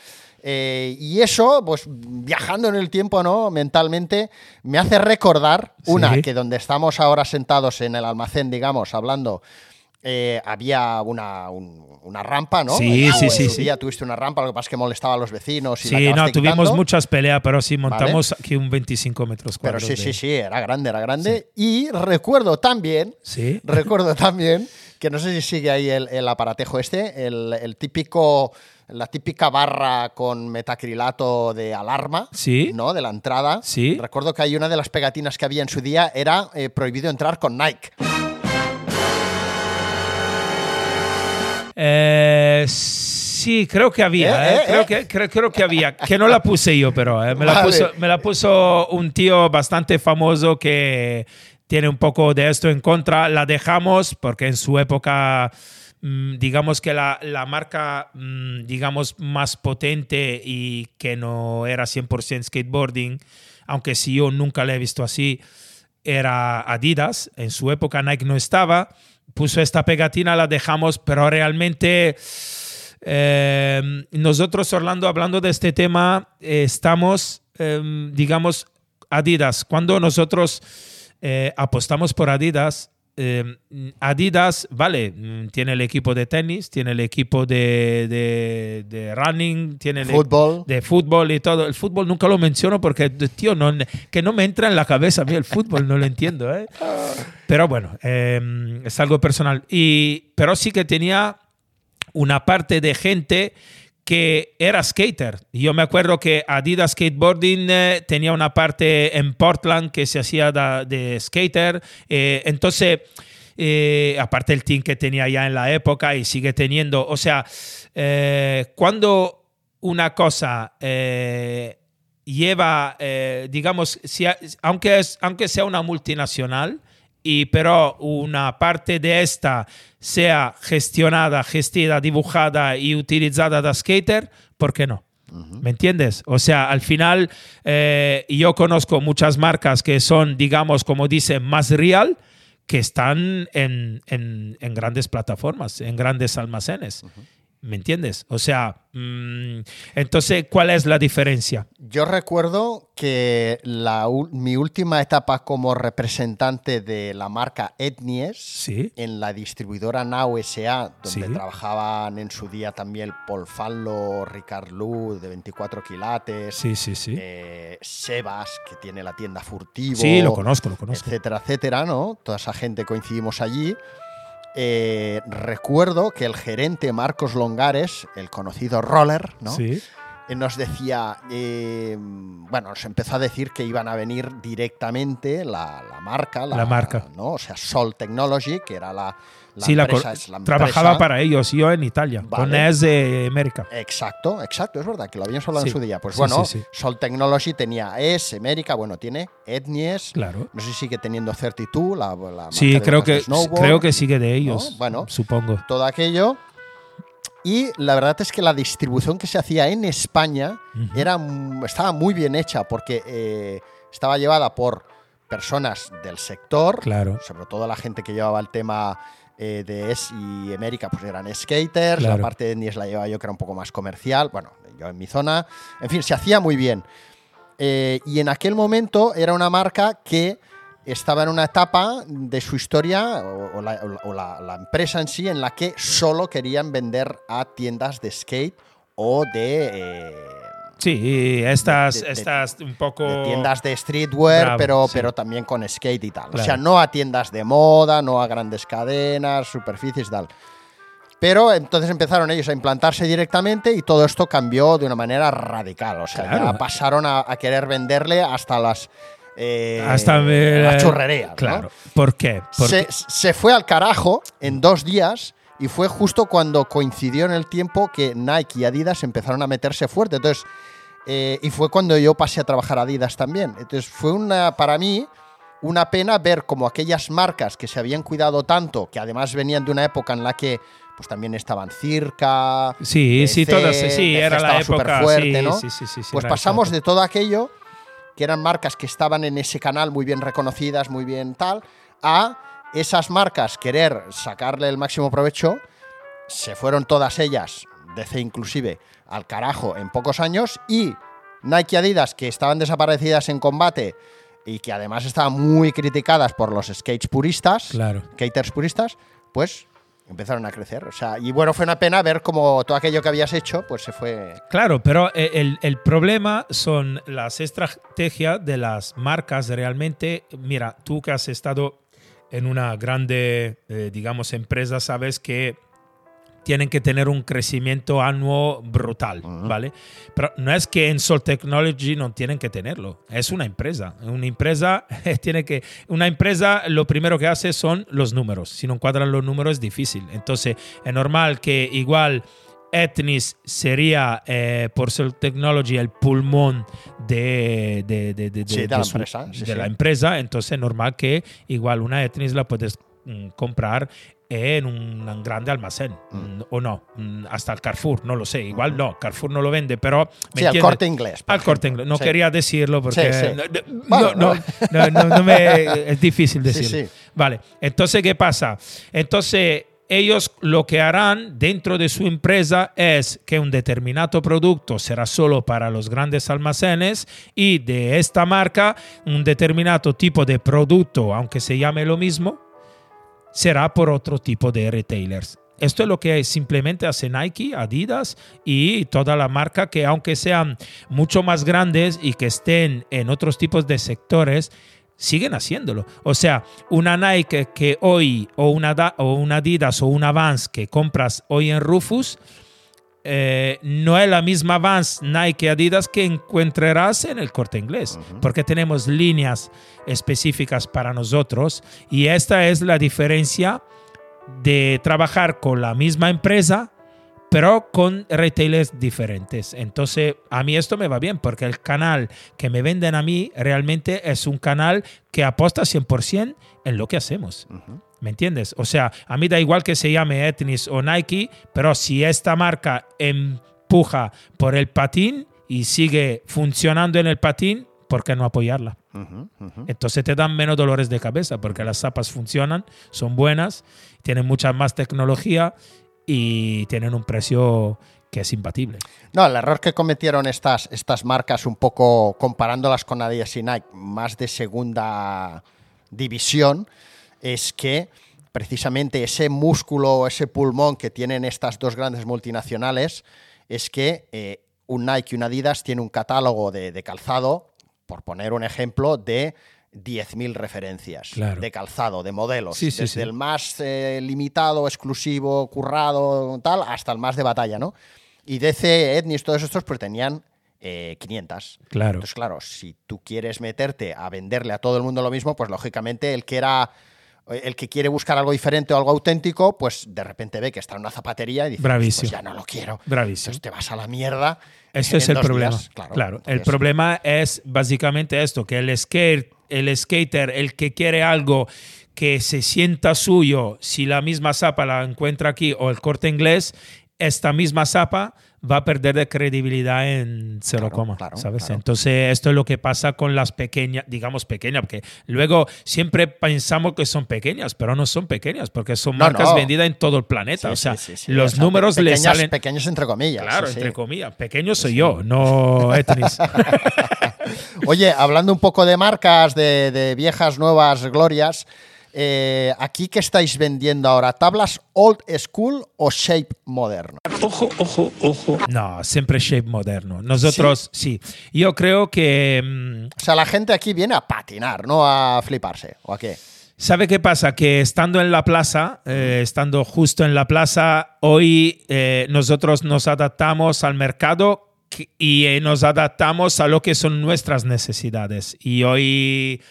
Eh, y eso, pues viajando en el tiempo, ¿no? Mentalmente, me hace recordar, una, Sí. que donde estamos ahora sentados en el almacén, digamos, hablando, eh, había una, un- una rampa, ¿no? Sí, sí, sí, sí. tuviste una rampa, lo que pasa es que molestaba a los vecinos. Y la Sí, no, tuvimos quitando. muchas peleas, pero sí montamos aquí un 25 metros Pero sí, de- sí, sí, era grande, era grande. Y recuerdo también, Sí. recuerdo también, que no sé si sigue ahí el, el aparatejo este, el, el típico la típica barra con metacrilato de alarma, Sí. ¿no? De la entrada. Sí. Recuerdo que hay una de las pegatinas que había en su día era eh, prohibido entrar con Nike. Eh, sí, creo que había. Eh, eh, eh, creo, eh. Que, creo, creo que había. Que no la puse yo, pero eh, me, la Vale. puso, me la puso un tío bastante famoso que tiene un poco de esto en contra. La dejamos porque en su época, mm, digamos que la, la marca, mm, digamos, más potente y que no era 100% skateboarding, aunque si yo nunca la he visto así, era Adidas. En su época Nike no estaba. Puso esta pegatina, la dejamos, pero realmente eh, nosotros, Orlando, hablando de este tema, eh, estamos, eh, digamos, Adidas. Cuando nosotros apostamos por Adidas, eh, Adidas, vale, mm, tiene el equipo de tenis, tiene el equipo de, de- de running, tiene el Fútbol. de fútbol y todo. El fútbol nunca lo menciono porque, tío, no, que no me entra en la cabeza a mí el fútbol, no lo entiendo. ¿eh? Pero bueno, eh, es algo personal. Y, pero sí que tenía una parte de gente que era skater. Yo me acuerdo que Adidas Skateboarding eh, tenía una parte en Portland que se hacía de, skater. Eh, entonces, eh, aparte el team que tenía ya en la época y sigue teniendo. O sea, cuando una cosa lleva, digamos, aunque, aunque sea una multinacional, y pero una parte de esta sea gestionada, gestida, dibujada y utilizada de skater, ¿por qué no? ¿Me entiendes? O sea, al final eh, yo conozco muchas marcas que son, digamos, como dice, más real, que están en, en- en grandes plataformas, en grandes almacenes. ¿Me entiendes? O sea, mm, entonces, ¿cuál es la diferencia? Yo recuerdo que la mi última etapa como representante de la marca Etnies Sí. en la distribuidora Now SA, donde Sí. trabajaban en su día también Paul Fallo, Ricard Lu de 24 quilates, Sí, sí, sí. eh, Sebas, que tiene la tienda Furtivo. sí, lo conozco, lo conozco. etcétera, etcétera, ¿no? Toda esa gente coincidimos allí. Eh, recuerdo que el gerente Marcos Longares, el conocido roller, ¿no? Sí. Eh, nos decía, eh, bueno, nos empezó a decir que iban a venir directamente la, la marca, La marca. ¿no? O sea, Sol Technology, que era la, la sí, la es la trabajaba para ellos, yo en Italia, con. ES de América. Exacto, exacto, es verdad que lo habíamos hablado Sí. en su día. Pues Sí, bueno, sí. Sol Technology tenía ES, América, bueno, tiene Etnies, Claro. no sé si sigue teniendo 32, la, la Sí, creo que, creo que sigue de ellos. ¿no? Bueno. supongo. todo aquello. Y la verdad es que la distribución que se hacía en España era, estaba muy bien hecha porque eh, estaba llevada por personas del sector, Claro. sobre todo la gente que llevaba el tema eh, de ES y América, pues eran skaters, Claro. la parte de Nies la llevaba yo que era un poco más comercial, bueno, yo en mi zona, en fin, se hacía muy bien. Eh, y en aquel momento era una marca que estaba en una etapa de su historia o, o la, o la- la empresa en sí en la que solo querían vender a tiendas de skate o de, eh, Sí, estas, de- de- estas un poco... de tiendas de streetwear, Bravo, pero, sí. pero también con skate y tal. O Claro. sea, no a tiendas de moda, no a grandes cadenas, superficies y tal. Pero entonces empezaron ellos a implantarse directamente y todo esto cambió de una manera radical. O sea, Claro. ya pasaron a, a querer venderle hasta las. eh, Hasta eh, la churrería. ¿no? Claro. ¿Por qué? Porque Se, se fue al carajo en dos días y fue justo cuando coincidió en el tiempo que Nike y Adidas empezaron a meterse fuerte. Entonces, eh, y fue cuando yo pasé a trabajar a Adidas también. Entonces, fue una, para mí una pena ver como aquellas marcas que se habían cuidado tanto, que además venían de una época en la que pues también estaban Circa. Sí, sí, DC, todas, sí, era la época. superfuerte, sí, ¿no? sí, sí, sí, sí, Pues pasamos de todo aquello, que eran marcas que estaban en ese canal muy bien reconocidas, muy bien tal, a esas marcas querer sacarle el máximo provecho. Se fueron todas ellas, DC inclusive, al carajo en pocos años y Nike y Adidas, que estaban desaparecidas en combate y que además estaban muy criticadas por los skates puristas, Claro. skaters puristas, pues empezaron a crecer. O sea, y bueno, fue una pena ver cómo todo aquello que habías hecho, pues se fue Claro, pero eh, el, el problema son las estrategias de las marcas realmente. Mira, tú que has estado en una grande, eh, digamos, empresa, sabes que tienen que tener un crecimiento anuo brutal, ¿vale? Pero no es que en Sol Technology no tienen que tenerlo, es una empresa. Una empresa tiene que, una empresa lo primero que hace son los números. Si no cuadran los números es difícil. Entonces es normal que igual Etnis sería eh, por Sol Technology el pulmón de, de, de, de- Sí, la su- empresa, sí. la empresa. Entonces es normal que igual una Etnis la puedes mm, comprar en un grande almacén mm, o no, mm, hasta el Carrefour, no lo sé, igual no, Carrefour no lo vende, pero... ¿me Sí, al corte inglés. Al corte ejemplo. inglés. No Sí. quería decirlo porque Sí, no- no- Bueno, no, no, no, no me- es difícil decirlo. Vale, entonces, ¿qué pasa? Entonces, ellos lo que harán dentro de su empresa es que un determinado producto será solo para los grandes almacenes y de esta marca un determinado tipo de producto, aunque se llame lo mismo, será por otro tipo de retailers. Esto es lo que simplemente hace Nike, Adidas y toda la marca que aunque sean mucho más grandes y que estén en otros tipos de sectores, siguen haciéndolo. O sea, una Nike que hoy o una, o una Adidas o una Vans que compras hoy en Rufus, eh, no es la misma Vans, Nike, Adidas que encontrarás en el corte inglés, porque tenemos líneas específicas para nosotros y esta es la diferencia de trabajar con la misma empresa, pero con retailers diferentes. Entonces, a mí esto me va bien, porque el canal que me venden a mí realmente es un canal que aposta 100% en lo que hacemos. ¿Me entiendes? O sea, a mí da igual que se llame Etnis o Nike, pero si esta marca empuja por el patín y sigue funcionando en el patín, ¿por qué no apoyarla? Entonces te dan menos dolores de cabeza porque las zapas funcionan, son buenas, tienen mucha más tecnología y tienen un precio que es imbatible. No, el error que cometieron estas, estas marcas, un poco comparándolas con Adidas y Nike, más de segunda división, es que precisamente ese músculo, ese pulmón que tienen estas dos grandes multinacionales, es que eh, un Nike y un Adidas tiene un catálogo de, de calzado, por poner un ejemplo, de 10.000 referencias Claro. de calzado, de modelos, Sí, sí, desde sí. el más eh, limitado, exclusivo, currado, tal, hasta el más de batalla, ¿no? Y DC, Etnis, todos estos, pues tenían eh, 500. Claro. Entonces, claro, si tú quieres meterte a venderle a todo el mundo lo mismo, pues lógicamente el que era el que quiere buscar algo diferente o algo auténtico, pues de repente ve que está en una zapatería y dice, Bravísimo. pues ya no lo quiero. Bravísimo. Entonces te vas a la mierda. Este en es el problema. días. Claro, el Entonces, problema es básicamente esto, que el, skate, el skater, el que quiere algo que se sienta suyo, si la misma zapa la encuentra aquí o el corte inglés, esta misma zapa va a perder de credibilidad en cero Claro, coma, claro, ¿sabes? claro. Entonces, esto es lo que pasa con las pequeñas, digamos pequeñas, porque luego siempre pensamos que son pequeñas, pero no son pequeñas, porque son No, marcas no. vendidas en todo el planeta. sí, o sea, sí, sí, sí. los O sea, números le pequeñas- salen... Pequeños entre comillas. Claro, entre comillas. Pequeño soy yo, no Etnis. Oye, hablando un poco de marcas, de, de viejas, nuevas glorias, eh, ¿aquí qué estáis vendiendo ahora? ¿Tablas old school o shape moderno? no, siempre shape moderno. Nosotros, sí. Yo creo que... mm, O sea, la gente aquí viene a patinar, no a fliparse. ¿O a qué? ¿Sabe qué pasa? Que estando en la plaza, eh, estando justo en la plaza, hoy eh, nosotros nos adaptamos al mercado que- y eh, nos adaptamos a lo que son nuestras necesidades. Y hoy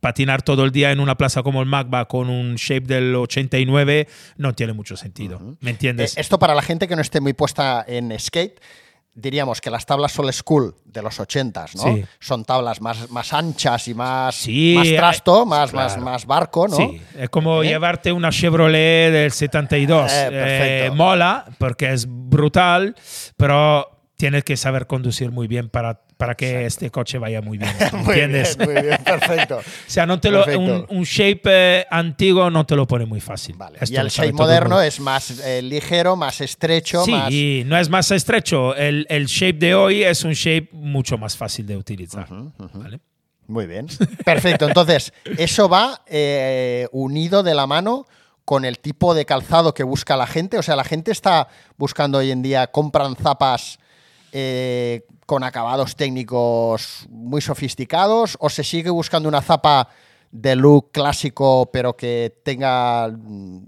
patinar todo el día en una plaza como el Magba con un shape del 89 no tiene mucho sentido. ¿Me entiendes? Eh, esto para la gente que no esté muy puesta en skate, diríamos que las tablas old school de los 80s, ¿no? Sí. Son tablas más, más anchas y más, Sí, más trasto, eh, más, claro. más, más barco, ¿no? Sí, es como ¿Eh? llevarte una Chevrolet del 72. Eh, Eh, perfecto. mola porque es brutal, pero tienes que saber conducir muy bien para, para que este coche vaya muy bien. Muy ¿Entiendes? bien, muy bien, perfecto. O sea, no te lo, un, un shape eh, antiguo no te lo pone muy fácil. Vale. Esto Y el shape moderno es más eh, ligero, más estrecho, Sí, más... y no es más estrecho. El, el shape de hoy es un shape mucho más fácil de utilizar. ¿vale? Muy bien. Perfecto. Entonces, eso va eh, unido de la mano con el tipo de calzado que busca la gente. O sea, la gente está buscando hoy en día, compran zapas eh, con acabados técnicos muy sofisticados o se sigue buscando una zapa de look clásico pero que tenga mm,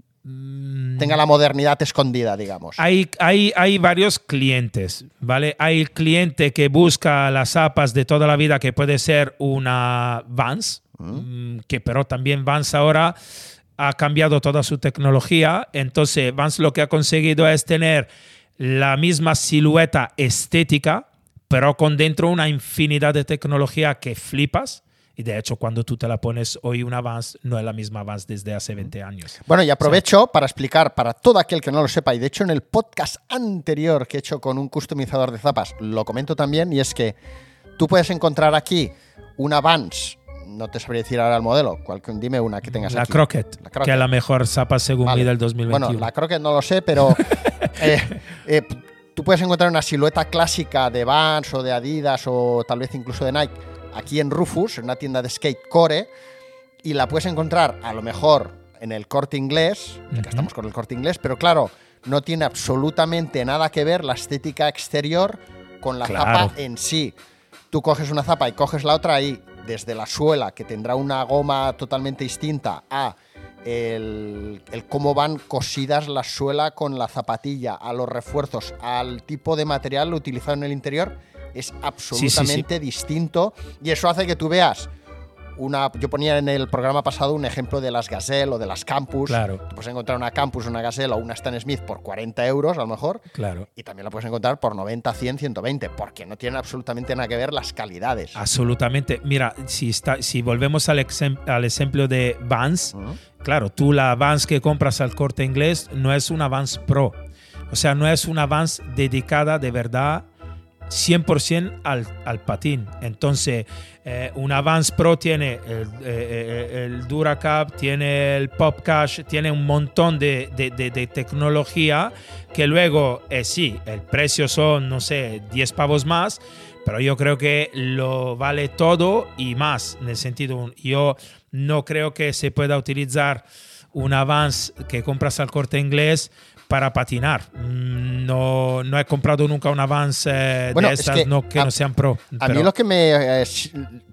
tenga la modernidad escondida, digamos. Hay, hay, hay varios clientes, ¿vale? Hay el cliente que busca las zapas de toda la vida, que puede ser una Vans, mm, que pero también Vans ahora ha cambiado toda su tecnología. Entonces, Vans lo que ha conseguido es tener la misma silueta estética, pero con dentro una infinidad de tecnología que flipas. Y de hecho, cuando tú te la pones hoy una Vans, no es la misma Vans desde hace 20 años. Bueno, y aprovecho para explicar para todo aquel que no lo sepa, y de hecho en el podcast anterior que he hecho con un customizador de zapas, lo comento también, y es que tú puedes encontrar aquí una Vans, no te sabría decir ahora el modelo, cual- dime una que tengas La aquí. Crockett, La Crockett. que es la mejor zapa según Vale. mí del 2021. Bueno, la Crockett no lo sé, pero eh, eh, tú puedes encontrar una silueta clásica de Vans o de Adidas o tal vez incluso de Nike aquí en Rufus, en una tienda de skate core, y la puedes encontrar a lo mejor en el corte inglés, ya que estamos con el corte inglés, pero claro, no tiene absolutamente nada que ver la estética exterior con la Claro. zapa en sí. Tú coges una zapa y coges la otra y desde la suela, que tendrá una goma totalmente distinta, a el, el cómo van cosidas la suela con la zapatilla, a los refuerzos, al tipo de material utilizado en el interior, es absolutamente distinto y eso hace que tú veas una, yo ponía en el programa pasado un ejemplo de las Gazelle o de las Campus. Claro. Tú puedes encontrar una Campus, una Gazelle o una Stan Smith por 40 euros a lo mejor. Claro. Y también la puedes encontrar por 90, 100, 120, porque no tienen absolutamente nada que ver las calidades. Absolutamente. Mira, si, está, si volvemos al, exem- al ejemplo de Vans, claro, tú la Vans que compras al corte inglés no es una Vans Pro. O sea, no es una Vans dedicada de verdad 100% al, patín. Entonces, eh, una Vans Pro tiene el, eh, eh, Duracap, tiene el Pop Cash, tiene un montón de, tecnología que luego, eh, sí, el precio son, no sé, 10 pavos más, pero yo creo que lo vale todo y más, en el sentido, yo no creo que se pueda utilizar un Vans que compras al corte inglés para patinar. No, no he comprado nunca un Vans eh, Bueno, de es estas que no, que a- no sean pro. A pero- mí lo que me. eh,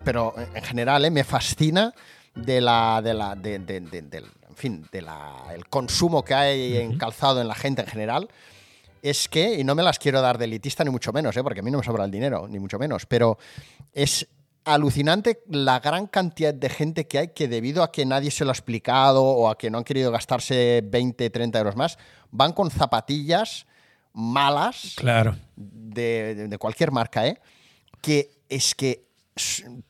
pero en general, eh, me fascina de la. De la de, de- de- del, en fin, de la, el consumo que hay en calzado en la gente en general. Es que, y no me las quiero dar de elitista ni mucho menos, eh, porque a mí no me sobra el dinero, ni mucho menos, pero es alucinante la gran cantidad de gente que hay que debido a que nadie se lo ha explicado o a que no han querido gastarse 20, 30 euros más, van con zapatillas malas Claro. de, de- de cualquier marca, ¿eh? Que es que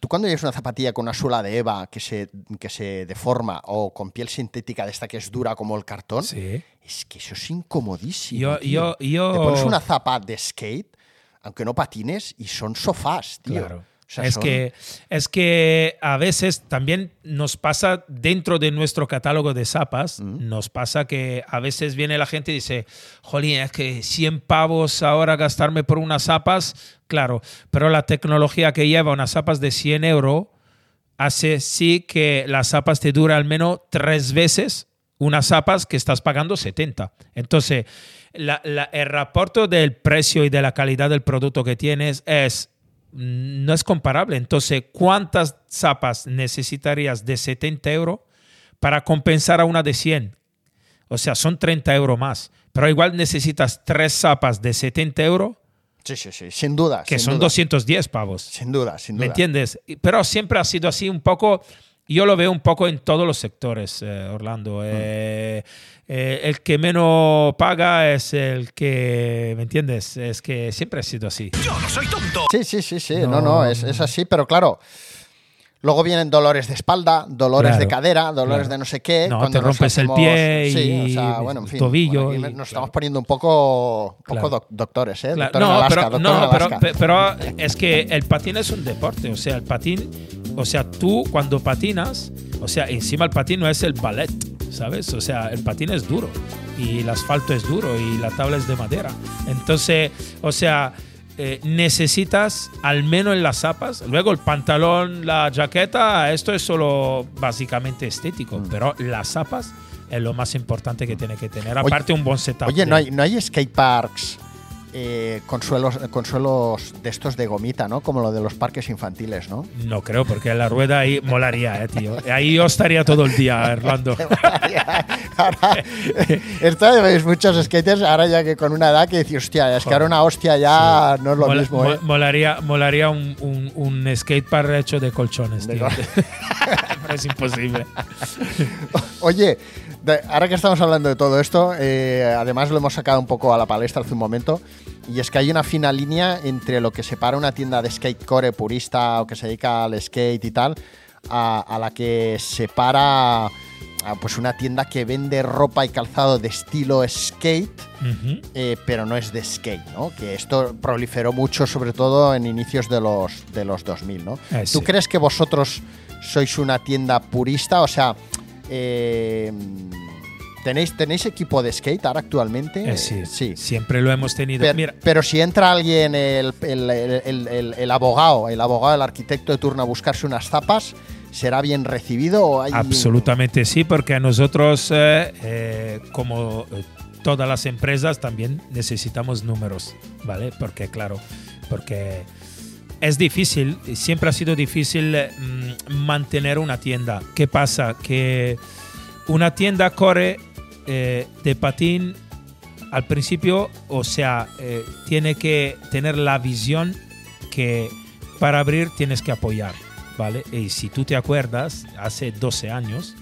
tú cuando llevas una zapatilla con una suela de Eva que se, que se deforma o con piel sintética de esta que es dura como el cartón, Sí. es que eso es incomodísimo. Yo- tío. yo- yo- Te pones una zapa de skate, aunque no patines, y son sofás, tío. Claro. Es, que, es que a veces también nos pasa dentro de nuestro catálogo de zapas, nos pasa que a veces viene la gente y dice, jolín, es que 100 pavos ahora gastarme por unas zapas, claro, pero la tecnología que lleva unas zapas de 100 euros hace sí que las zapas te dura al menos tres veces unas zapas que estás pagando 70. Entonces, la- la- el reporte del precio y de la calidad del producto que tienes es no es comparable. Entonces, ¿cuántas zapas necesitarías de 70 euros para compensar a una de 100? O sea, son 30 euros más. Pero igual necesitas tres zapas de 70 euros Sí, sí, sí, sin duda. que sin son duda. 210 pavos. Sin duda, sin duda. ¿Me entiendes? Pero siempre ha sido así un poco, yo lo veo un poco en todos los sectores, eh, Orlando. Eh, eh, el que menos paga es el que, ¿me entiendes? Es que siempre ha sido así. Sí, sí, sí, sí. No, No, no, es, es así, pero claro. Luego vienen dolores de espalda, dolores Claro, de cadera, dolores claro. de no sé qué. No, cuando te rompes el pie Sí, y o sea, bueno, en fin. tobillo bueno, y- nos claro. estamos poniendo un poco, poco Claro. doc- doctores, ¿eh? Claro, Doctor en no, Alaska, pero, doctor no, pero es que el patín es un deporte. O sea, el patín, o sea, tú cuando patinas, o sea, encima el patín no es el ballet, ¿sabes? O sea, el patín es duro y el asfalto es duro y la tabla es de madera. Entonces, o sea, eh, necesitas al menos en las zapas, luego el pantalón, la jaqueta, esto es solo básicamente estético, Mm. pero las zapas es lo más importante que tiene que tener. Aparte, un buen setup. Oye, de- ¿no hay, ¿no hay skate parks eh, consuelos, consuelos de estos de gomita, ¿no? Como lo de los parques infantiles, ¿no? No creo, porque la rueda ahí molaría, eh, tío. Ahí yo estaría todo el día, Orlando. ahora, esto veis muchos skaters, ahora ya que con una edad que dices, hostia, es que ahora una hostia ya no es lo mismo, mo- ¿eh? Molaría, molaría un, un, un skatepark hecho de colchones, tío. Pero es imposible. Oye, de- ahora que estamos hablando de todo esto, eh, además lo hemos sacado un poco a la palestra hace un momento, y es que hay una fina línea entre lo que separa una tienda de skatecore purista o que se dedica al skate y tal, a, a la que separa a, pues una tienda que vende ropa y calzado de estilo skate, eh, pero no es de skate, ¿no? Que esto proliferó mucho, sobre todo en inicios de los, de los 2000, ¿no? Eh, ¿Tú sí. crees que vosotros sois una tienda purista? O sea, eh, ¿tenéis, ¿tenéis equipo de skate ahora actualmente? Eh, sí, sí. siempre lo hemos tenido. Pero, Mira, pero si entra alguien, el, el- el- abogado, el abogado, el arquitecto de turno a buscarse unas zapas, ¿será bien recibido o hay Absolutamente sí, porque a nosotros, eh, eh, como todas las empresas, también necesitamos números, ¿vale? Porque, claro, porque es difícil, siempre ha sido difícil eh, mm, mantener una tienda. ¿Qué pasa? Que una tienda corre eh, de patín al principio, o sea, eh, tiene que tener la visión que para abrir tienes que apoyar, ¿vale? Y si tú te acuerdas, hace 12 años,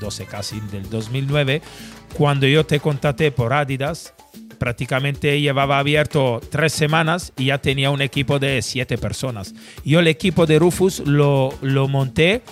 12 casi, del 2009, cuando yo te contacté por Adidas, prácticamente llevaba abierto tres semanas y ya tenía un equipo de siete personas. Yo el equipo de Rufus lo, lo monté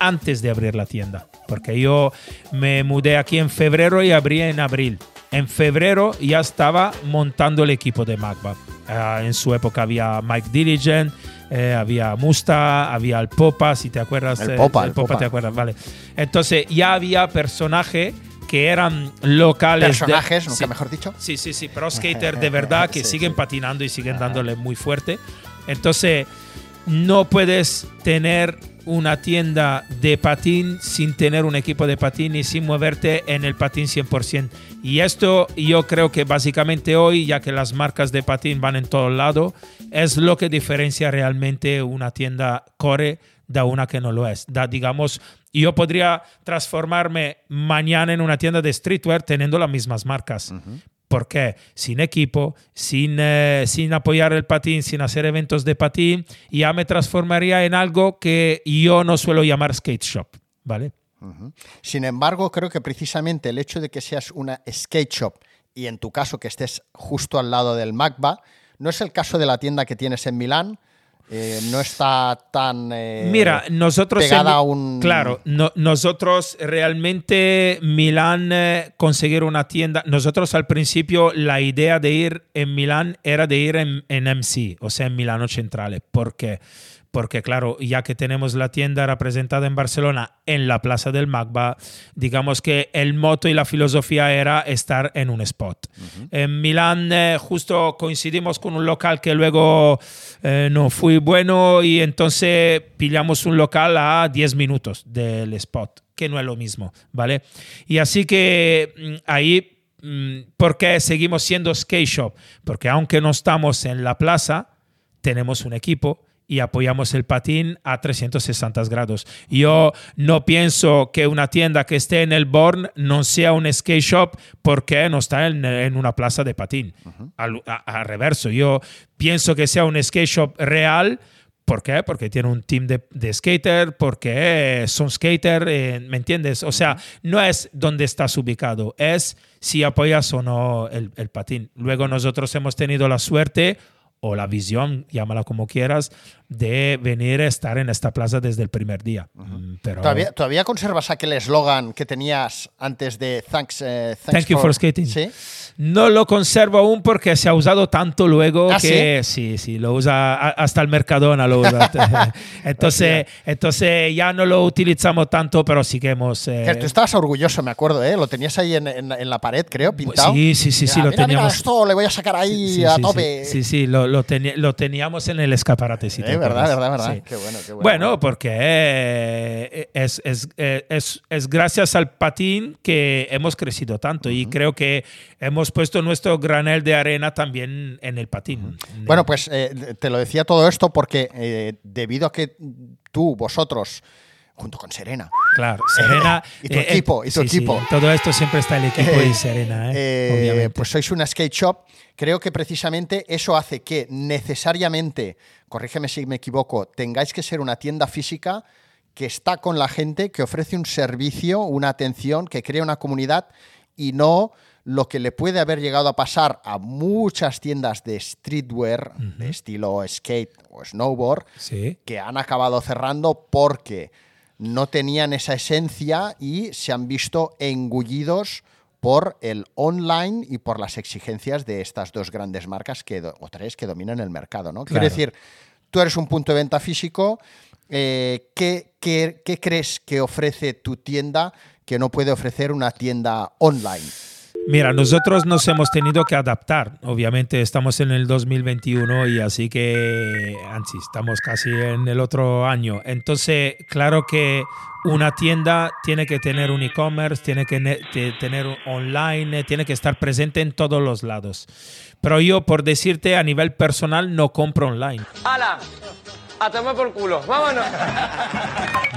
antes de abrir la tienda, porque yo me mudé aquí en febrero y abrí en abril. En febrero ya estaba montando el equipo de Magba. Ah, en su época había Mike Diligent, eh, había Musta, había el Popa, si te acuerdas. El Popa, el Popa, Popa. te acuerdas, vale. Entonces ya había personajes que eran locales. de- personajes, nunca Sí. mejor dicho? Sí, sí, sí, pro skater de verdad que Sí, siguen sí. patinando y siguen dándole muy fuerte. Entonces, no puedes tener una tienda de patín sin tener un equipo de patín y sin moverte en el patín 100%. Y esto yo creo que básicamente hoy, ya que las marcas de patín van en todo lado, es lo que diferencia realmente una tienda core de una que no lo es. Da, digamos, yo podría transformarme mañana en una tienda de streetwear teniendo las mismas marcas. ¿Por qué? Sin equipo, sin, eh, sin apoyar el patín, sin hacer eventos de patín, ya me transformaría en algo que yo no suelo llamar skate shop, ¿vale? Sin embargo, creo que precisamente el hecho de que seas una skate shop y en tu caso que estés justo al lado del Magba, no es el caso de la tienda que tienes en Milán. Eh, no está tan eh, Mira, nosotros pegada en- a un claro, no- nosotros realmente Milán eh, conseguir una tienda. Nosotros al principio la idea de ir en Milán era de ir en, en MC, o sea, en Milano Centrale. ¿Por qué? Porque claro, ya que tenemos la tienda representada en Barcelona en la Plaza del Magba, digamos que el moto y la filosofía era estar en un spot. En Milán eh, justo coincidimos con un local que luego eh, no fue bueno y entonces pillamos un local a 10 minutos del spot, que no es lo mismo, ¿vale? Y así que mm, ahí, mm, ¿por qué seguimos siendo skate shop? Porque aunque no estamos en la plaza, tenemos un equipo y apoyamos el patín a 360 grados. Yo no pienso que una tienda que esté en el Born no sea un skate shop porque no está en, en una plaza de patín. al, a- al reverso, yo pienso que sea un skate shop real. ¿Por qué? Porque tiene un team de, de skater, porque son skater, eh, ¿me entiendes? O sea, no es donde estás ubicado, es si apoyas o no el, el patín. Luego nosotros hemos tenido la suerte o la visión, llámala como quieras, de venir a estar en esta plaza desde el primer día. Mm, Pero ¿Todavía, ¿Todavía conservas aquel eslogan que tenías antes de Thanks, eh, thanks Thank you for skating. Sí. no lo conservo aún porque se ha usado tanto luego ¿Ah, que sí, sí, lo usa hasta el Mercadona lo usa. entonces, entonces ya no lo utilizamos tanto, pero sí que hemos eh, Que tú estabas orgulloso, me acuerdo, ¿eh? Lo tenías ahí en, en- en la pared, creo, pintado. sí, sí, sí, sí, Mira, lo mira, mira, teníamos. esto le voy a sacar ahí Sí, a sí, tope. Sí, sí, sí, lo, lo, lo teníamos en el escaparate. Si te Eh, verdad, verdad, verdad. Sí. Qué bueno, qué bueno. Bueno, porque eh, es, es, eh, es- es gracias al patín que hemos crecido tanto y creo que hemos puesto nuestro granel de arena también en el patín. Bueno, pues eh, te lo decía todo esto porque eh, debido a que tú, vosotros, junto con Serena, Claro, Serena. Y tu equipo, y tu sí, equipo. todo esto siempre está el equipo Eh, y Serena, ¿eh? eh, obviamente. pues sois una skate shop, creo que precisamente eso hace que necesariamente, corrígeme si me equivoco, tengáis que ser una tienda física que está con la gente, que ofrece un servicio, una atención, que crea una comunidad y no lo que le puede haber llegado a pasar a muchas tiendas de streetwear, de estilo skate o snowboard, Sí. que han acabado cerrando porque no tenían esa esencia y se han visto engullidos por el online y por las exigencias de estas dos grandes marcas que, o tres que dominan el mercado. ¿no? Quiero Claro. decir, tú eres un punto de venta físico. eh, ¿qué, qué, qué crees que ofrece tu tienda que no puede ofrecer una tienda online? Mira, nosotros nos hemos tenido que adaptar. Obviamente estamos en el 2021 y así que anzi, estamos casi en el otro año. Entonces, claro que una tienda tiene que tener un e-commerce, tiene que ne- te- tener online, tiene que estar presente en todos los lados. Pero yo, por decirte, a nivel personal, no compro online. ¡Hala! A tomar por culo. ¡Vámonos!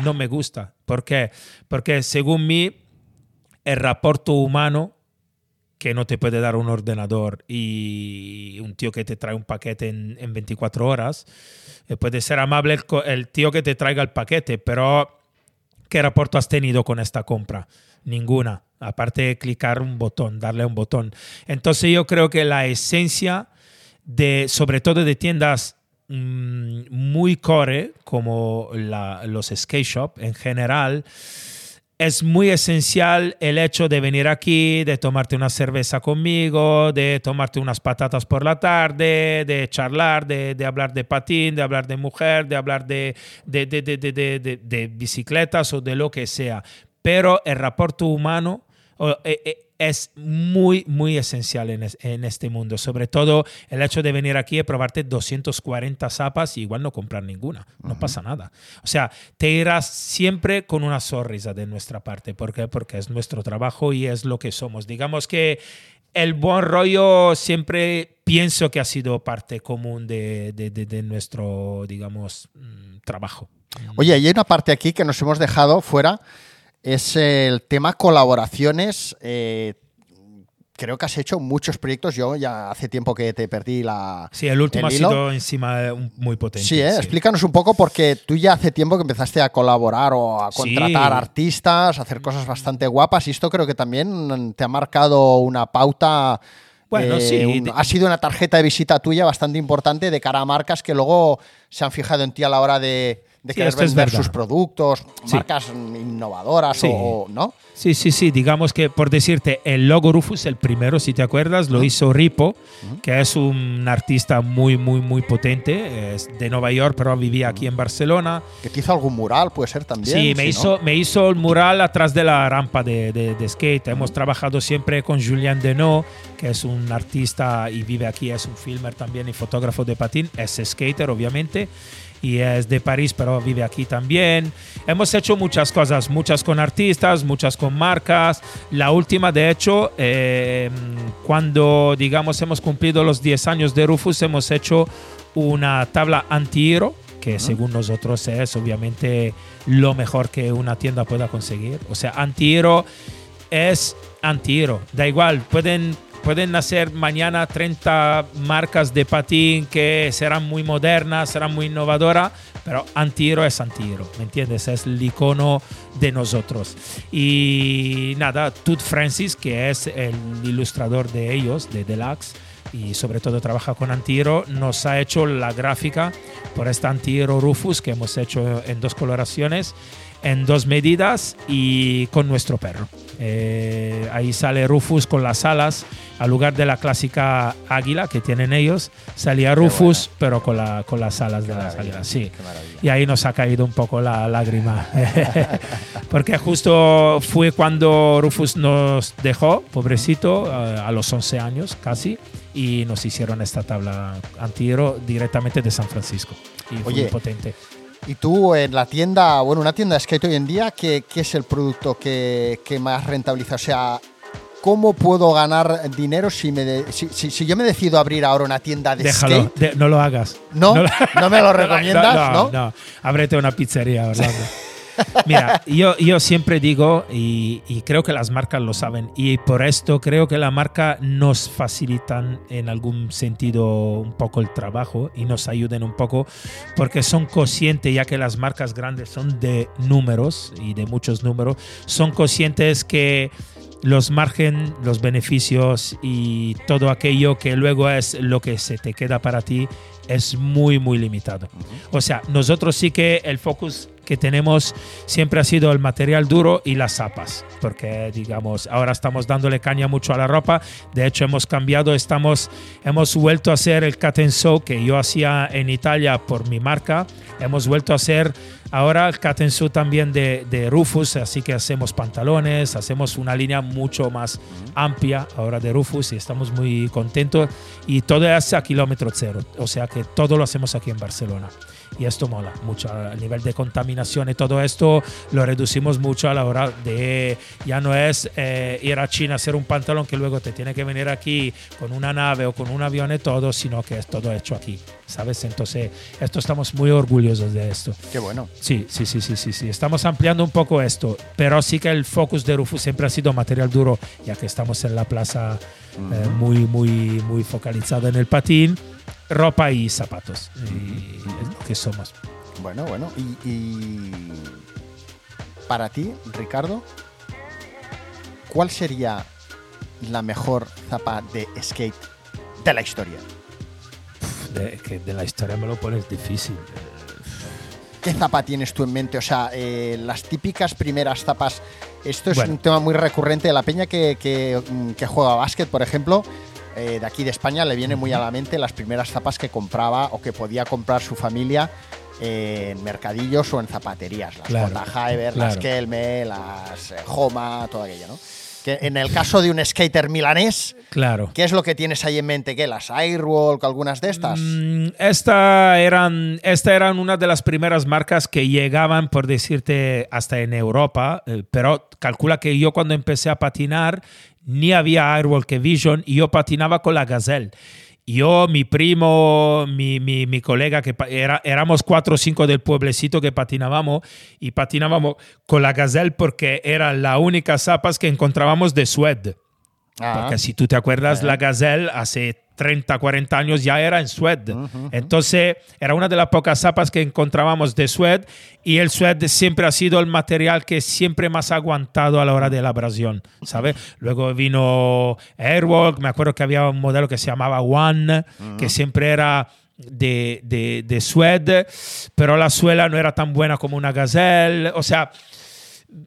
no me gusta. ¿Por qué? Porque según mí, el rapporto humano que no te puede dar un ordenador y un tío que te trae un paquete en, en 24 horas, eh, puede ser amable el, tío que te traiga el paquete, pero ¿qué rapporto has tenido con esta compra? Ninguna. Aparte de clicar un botón, darle un botón. Entonces yo creo que la esencia de, sobre todo de tiendas mm, muy core, como los skate shop en general, es muy esencial el hecho de venir aquí, de tomarte una cerveza conmigo, de tomarte unas patatas por la tarde, de charlar, de, de hablar de patín, de hablar de mujer, de hablar de, de, de- bicicletas o de lo que sea. Pero el rapporto humano eh, eh, es muy, muy esencial en, es- en este mundo. Sobre todo el hecho de venir aquí y probarte 240 zapas y igual no comprar ninguna. No pasa nada. O sea, te irás siempre con una sonrisa de nuestra parte. ¿Por qué? Porque es nuestro trabajo y es lo que somos. Digamos que el buen rollo siempre pienso que ha sido parte común de, de- de- de nuestro, digamos, mm, trabajo. Oye, y hay una parte aquí que nos hemos dejado fuera, es el tema colaboraciones. eh, creo que has hecho muchos proyectos. Yo ya hace tiempo que te perdí la. Sí, el último ha sido encima muy potente. Sí, ¿eh? explícanos un poco porque tú ya hace tiempo que empezaste a colaborar o a Sí. contratar artistas, a hacer cosas bastante guapas y esto creo que también te ha marcado una pauta. Bueno, eh, sí, un- ha sido una tarjeta de visita tuya bastante importante de cara a marcas que luego se han fijado en ti a la hora de, de Sí, querer es vender sus productos, Sí. marcas innovadoras Sí. o, ¿no? Sí, sí, sí. Digamos que, por decirte, el logo Rufus, el primero, si te acuerdas, lo hizo Ripo, que es un artista muy, muy, muy potente. Es de Nueva York, pero vivía aquí en Barcelona. Que te hizo algún mural, puede ser también. Sí, me, ¿no? hizo, me hizo el mural atrás de la rampa de, de- de skate. Hemos trabajado siempre con Julien Denot, que es un artista y vive aquí, es un filmer también y fotógrafo de patín. Es skater, obviamente. Y es de París, pero vive aquí también. Hemos hecho muchas cosas, muchas con artistas, muchas con marcas. La última, de hecho, eh, cuando, digamos, hemos cumplido los 10 años de Rufus, hemos hecho una tabla anti-hero, que según nosotros es obviamente lo mejor que una tienda pueda conseguir. O sea, anti-hero es anti-hero. Da igual, pueden, pueden nacer mañana 30 marcas de patín que serán muy modernas, serán muy innovadoras, pero anti-hero es anti-hero, ¿me entiendes? Es el icono de nosotros. Y nada, Tut Francis, que es el ilustrador de ellos, de Deluxe, y sobre todo trabaja con Antiro, nos ha hecho la gráfica por esta Antiro Rufus que hemos hecho en dos coloraciones, en dos medidas y con nuestro perro. Eh, ahí sale Rufus con las alas, al lugar de la clásica águila que tienen ellos, salía Rufus, pero con, la, con las alas de las águilas. Sí. Y ahí nos ha caído un poco la lágrima. Porque justo fue cuando Rufus nos dejó, pobrecito, a a los 11 años casi. y nos hicieron esta tabla antihero directamente de San Francisco. Y fue Oye, muy potente. Y tú en la tienda, bueno, una tienda de skate hoy en día, ¿qué, qué es el producto que, que más rentabiliza? O sea, ¿cómo puedo ganar dinero si, me de- si, si- si yo me decido abrir ahora una tienda de Déjalo, skate? de- no lo hagas. ¿No? ¿No me lo recomiendas, no? no? No, ábrete una pizzería, Orlando. Mira, yo, yo siempre digo, y, y creo que las marcas lo saben, y por esto creo que la marca nos facilitan en algún sentido un poco el trabajo y nos ayuden un poco, porque son conscientes, ya que las marcas grandes son de números y de muchos números, son conscientes que los margen, los beneficios y todo aquello que luego es lo que se te queda para ti es muy, muy limitado. O sea, nosotros sí que el focus que tenemos siempre ha sido el material duro y las zapas, porque digamos, ahora estamos dándole caña mucho a la ropa, de hecho hemos cambiado, estamos, hemos vuelto a hacer el cut and sew que yo hacía en Italia por mi marca, hemos vuelto a hacer ahora el cut and sew también de, de Rufus, así que hacemos pantalones, hacemos una línea mucho más amplia ahora de Rufus y estamos muy contentos. Y todo es a kilómetro cero, o sea que todo lo hacemos aquí en Barcelona. Y esto mola mucho. El nivel de contaminación y todo esto lo reducimos mucho a la hora de. Ya no es eh, ir a China a hacer un pantalón que luego te tiene que venir aquí con una nave o con un avión y todo, sino que es todo hecho aquí. ¿Sabes? Entonces, esto estamos muy orgullosos de esto. Qué bueno. Sí, sí, sí, sí, sí, sí. Estamos ampliando un poco esto, pero sí que el focus de Rufus siempre ha sido material duro, ya que estamos en la plaza eh, muy, muy, muy focalizada en el patín, ropa y zapatos. Y que somos. Bueno, bueno. Y, y para ti, Ricardo, ¿cuál sería la mejor zapa de skate de la historia? De, que de la historia me lo pones difícil. ¿Qué zapa tienes tú en mente? O sea, eh, las típicas primeras zapas. Esto es Bueno. un tema muy recurrente de la peña que, que, que juega básquet, por ejemplo. Eh, de aquí de España le viene muy a la mente las primeras zapas que compraba o que podía comprar su familia en mercadillos o en zapaterías. Las Claro. Hyber, las. Kelme, las eh, Homa, todo aquello, ¿no? Que en el caso de un skater milanés, Claro. ¿qué es lo que tienes ahí en mente? ¿Qué? ¿Las Airwalk, algunas de estas? Mm, Esta eran, esta eran una de las primeras marcas que llegaban, por decirte, hasta en Europa, eh, pero calcula que yo cuando empecé a patinar ni había Airwalk Vision y yo patinaba con la Gazelle. Yo, mi primo, mi, mi, mi colega, que era, éramos cuatro o cinco del pueblecito que patinábamos y patinábamos con la Gazelle porque era la única zapas que encontrábamos de suede. Ah, Porque si tú te acuerdas, la Gazelle hace 30, 40 años ya era en suede. Entonces, era una de las pocas zapas que encontrábamos de suede y el suede siempre ha sido el material que siempre más ha aguantado a la hora de la abrasión, ¿sabes? Luego vino Airwalk, me acuerdo que había un modelo que se llamaba One, que siempre era de, de, de suede, pero la suela no era tan buena como una Gazelle. O sea,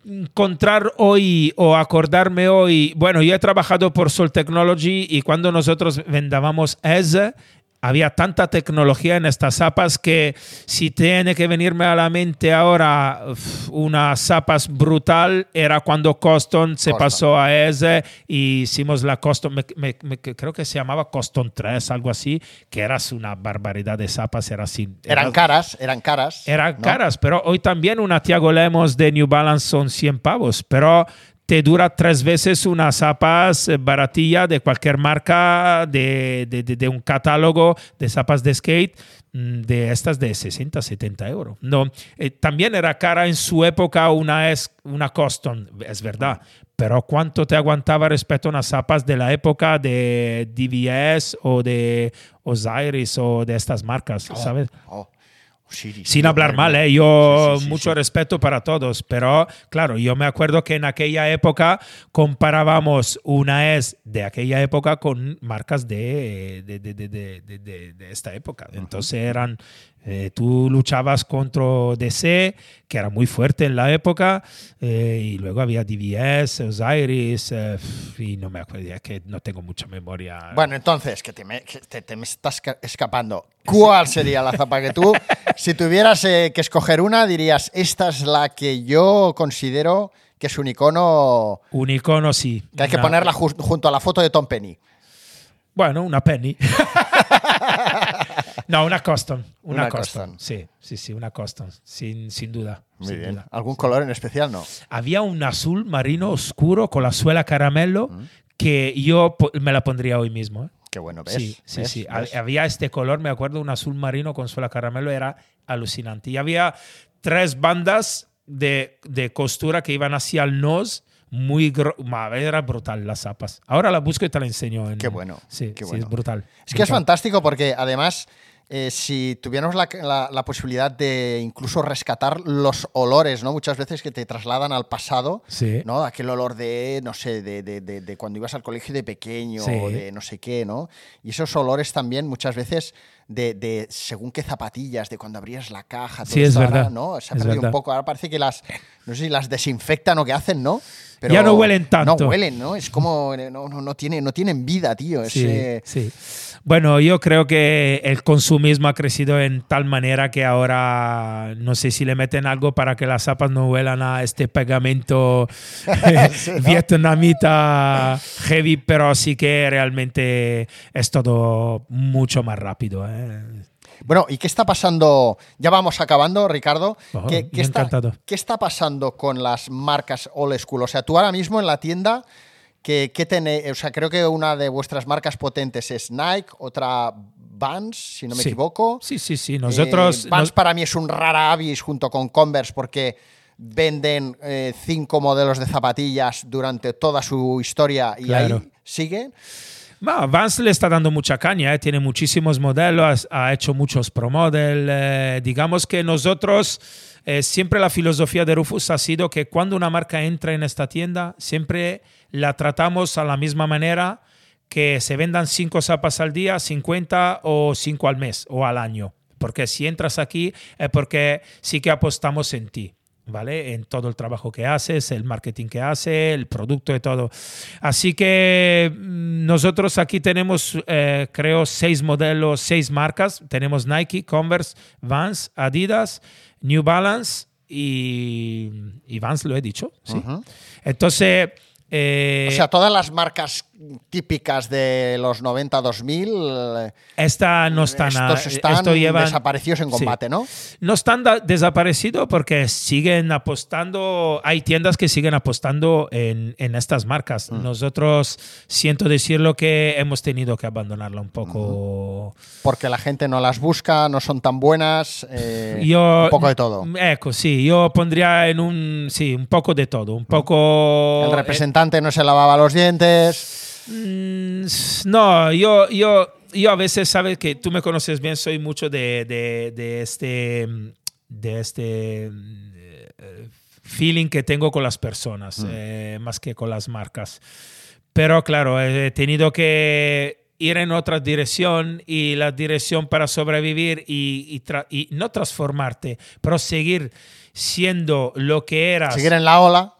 encontrar hoy o acordarme hoy, bueno, yo he trabajado por Sol Technology y cuando nosotros vendábamos ESE, había tanta tecnología en estas zapas que si tiene que venirme a la mente ahora uf, unas zapas brutal, era cuando Coston se Coston. pasó a ESE y hicimos la Coston, me- me- me- creo que se llamaba Coston 3, algo así, que era una barbaridad de zapas, era así. eran era- caras, eran caras. eran ¿no? caras, pero hoy también una Tiago Lemos de New Balance son 100 pavos, pero te dura tres veces unas zapas eh, baratilla de cualquier marca, de, de- de- de un catálogo de zapas de skate, mm, de estas de 60, 70 euros. No, eh, también era cara en su época una, es, una Coston, es verdad. Pero ¿cuánto te aguantaba respecto a unas zapas de la época de DVS o de Osiris o de estas marcas, ¿sabes? Oh, Sin hablar mal. ¿eh? yo Sí, sí, sí, mucho respeto para todos, pero claro, yo me acuerdo que en aquella época comparábamos una es de aquella época con marcas de- de- de- de esta época. Entonces eran, eh, tú luchabas contra DC, que era muy fuerte en la época, eh, y luego había DVS, Osiris, eh, y no me acuerdo, es que no tengo mucha memoria. Bueno, entonces, que te me, que te- te me estás ca- escapando. ¿Cuál sería la zapa que tú, si tuvieras que escoger una, dirías, esta es la que yo considero que es un icono un icono sí. que hay que ponerla ju- junto a la foto de Tom Penny? Bueno, una penny. no, una custom. Una, Una custom. custom. Sí, sí, sí, una custom. Sin, sin duda. Muy sin bien. duda. ¿Algún color en especial? No. Había un azul marino oscuro con la suela caramelo que yo me la pondría hoy mismo. ¿eh? Qué bueno, ¿ves? Sí, sí, ¿Ves? sí. Había este color, me acuerdo, un azul marino con suela caramelo, era alucinante. Y había tres bandas de, de costura que iban hacia el nose, muy era brutal las zapas. Ahora la busco y te la enseño. en- Qué bueno, Sí, qué sí, es brutal. Es que es Brutal. fantástico porque además, eh, si tuviéramos la, la- la posibilidad de incluso rescatar los olores, ¿no? Muchas veces que te trasladan al pasado, Sí. ¿no? Aquel olor de, no sé, de, de- de- de cuando ibas al colegio de pequeño, Sí. o de no sé qué, ¿no? Y esos olores también muchas veces de, de según qué zapatillas, de cuando abrías la caja, todo Sí, es ahora, verdad, ¿no? Se ha perdido un poco. Ahora parece que las, no sé si las desinfectan o qué hacen, ¿no? Ya no huelen tanto. No huelen, ¿no? Es como, no, no, no, tiene, no tienen vida, tío. Sí, sí. Bueno, yo creo que el consumismo ha crecido en tal manera que ahora no sé si le meten algo para que las zapas no huelan a este pegamento vietnamita heavy, pero sí que realmente es todo mucho más rápido. ¿eh? Bueno, ¿y qué está pasando? Ya vamos acabando, Ricardo. Oh, ¿Qué, está, encantado. qué está pasando con las marcas old school? O sea, tú ahora mismo en la tienda, ¿qué, qué? O sea, creo que una de vuestras marcas potentes es Nike, otra Vans, si no me Sí. equivoco. Sí, sí, sí. Nosotros. Eh, Vans nos- para mí es un rara avis junto con Converse porque venden eh, cinco modelos de zapatillas durante toda su historia y Claro. ahí siguen. Va, Vance le está dando mucha caña, ¿eh? tiene muchísimos modelos, ha hecho muchos pro model. eh, digamos que nosotros, eh, siempre la filosofía de Rufus ha sido que cuando una marca entra en esta tienda, siempre la tratamos a la misma manera que se vendan cinco zapas al día, 50 o 5 al mes o al año. Porque si entras aquí es porque sí que apostamos en ti. ¿Vale? En todo el trabajo que haces, el marketing que hace, el producto y todo. Así que mm, nosotros aquí tenemos, eh, creo, seis modelos, seis marcas. Tenemos Nike, Converse, Vans, Adidas, New Balance y, y Vans, lo he dicho. ¿sí? Entonces, eh, O sea, todas las marcas típicas de los 90-2000 esta no están, a- estos están esto llevan- desaparecidos en Sí. combate, ¿no? No están desaparecidos porque siguen apostando, hay tiendas que siguen apostando en, en estas marcas. Mm. Nosotros, siento decirlo, que hemos tenido que abandonarla un poco. Porque la gente no las busca, no son tan buenas, eh, Yo, un poco de todo. Eco, sí, yo pondría en un, sí, un poco de todo, un poco... El representante no se lavaba los dientes. Mm, No, yo, yo, yo a veces, sabes que tú me conoces bien, soy mucho de, de, de este, de este mm, feeling que tengo con las personas, eh, más que con las marcas. Pero claro, he tenido que ir en otra dirección y la dirección para sobrevivir y, y tra- y no transformarte, pero seguir siendo lo que eras Seguir en la ola.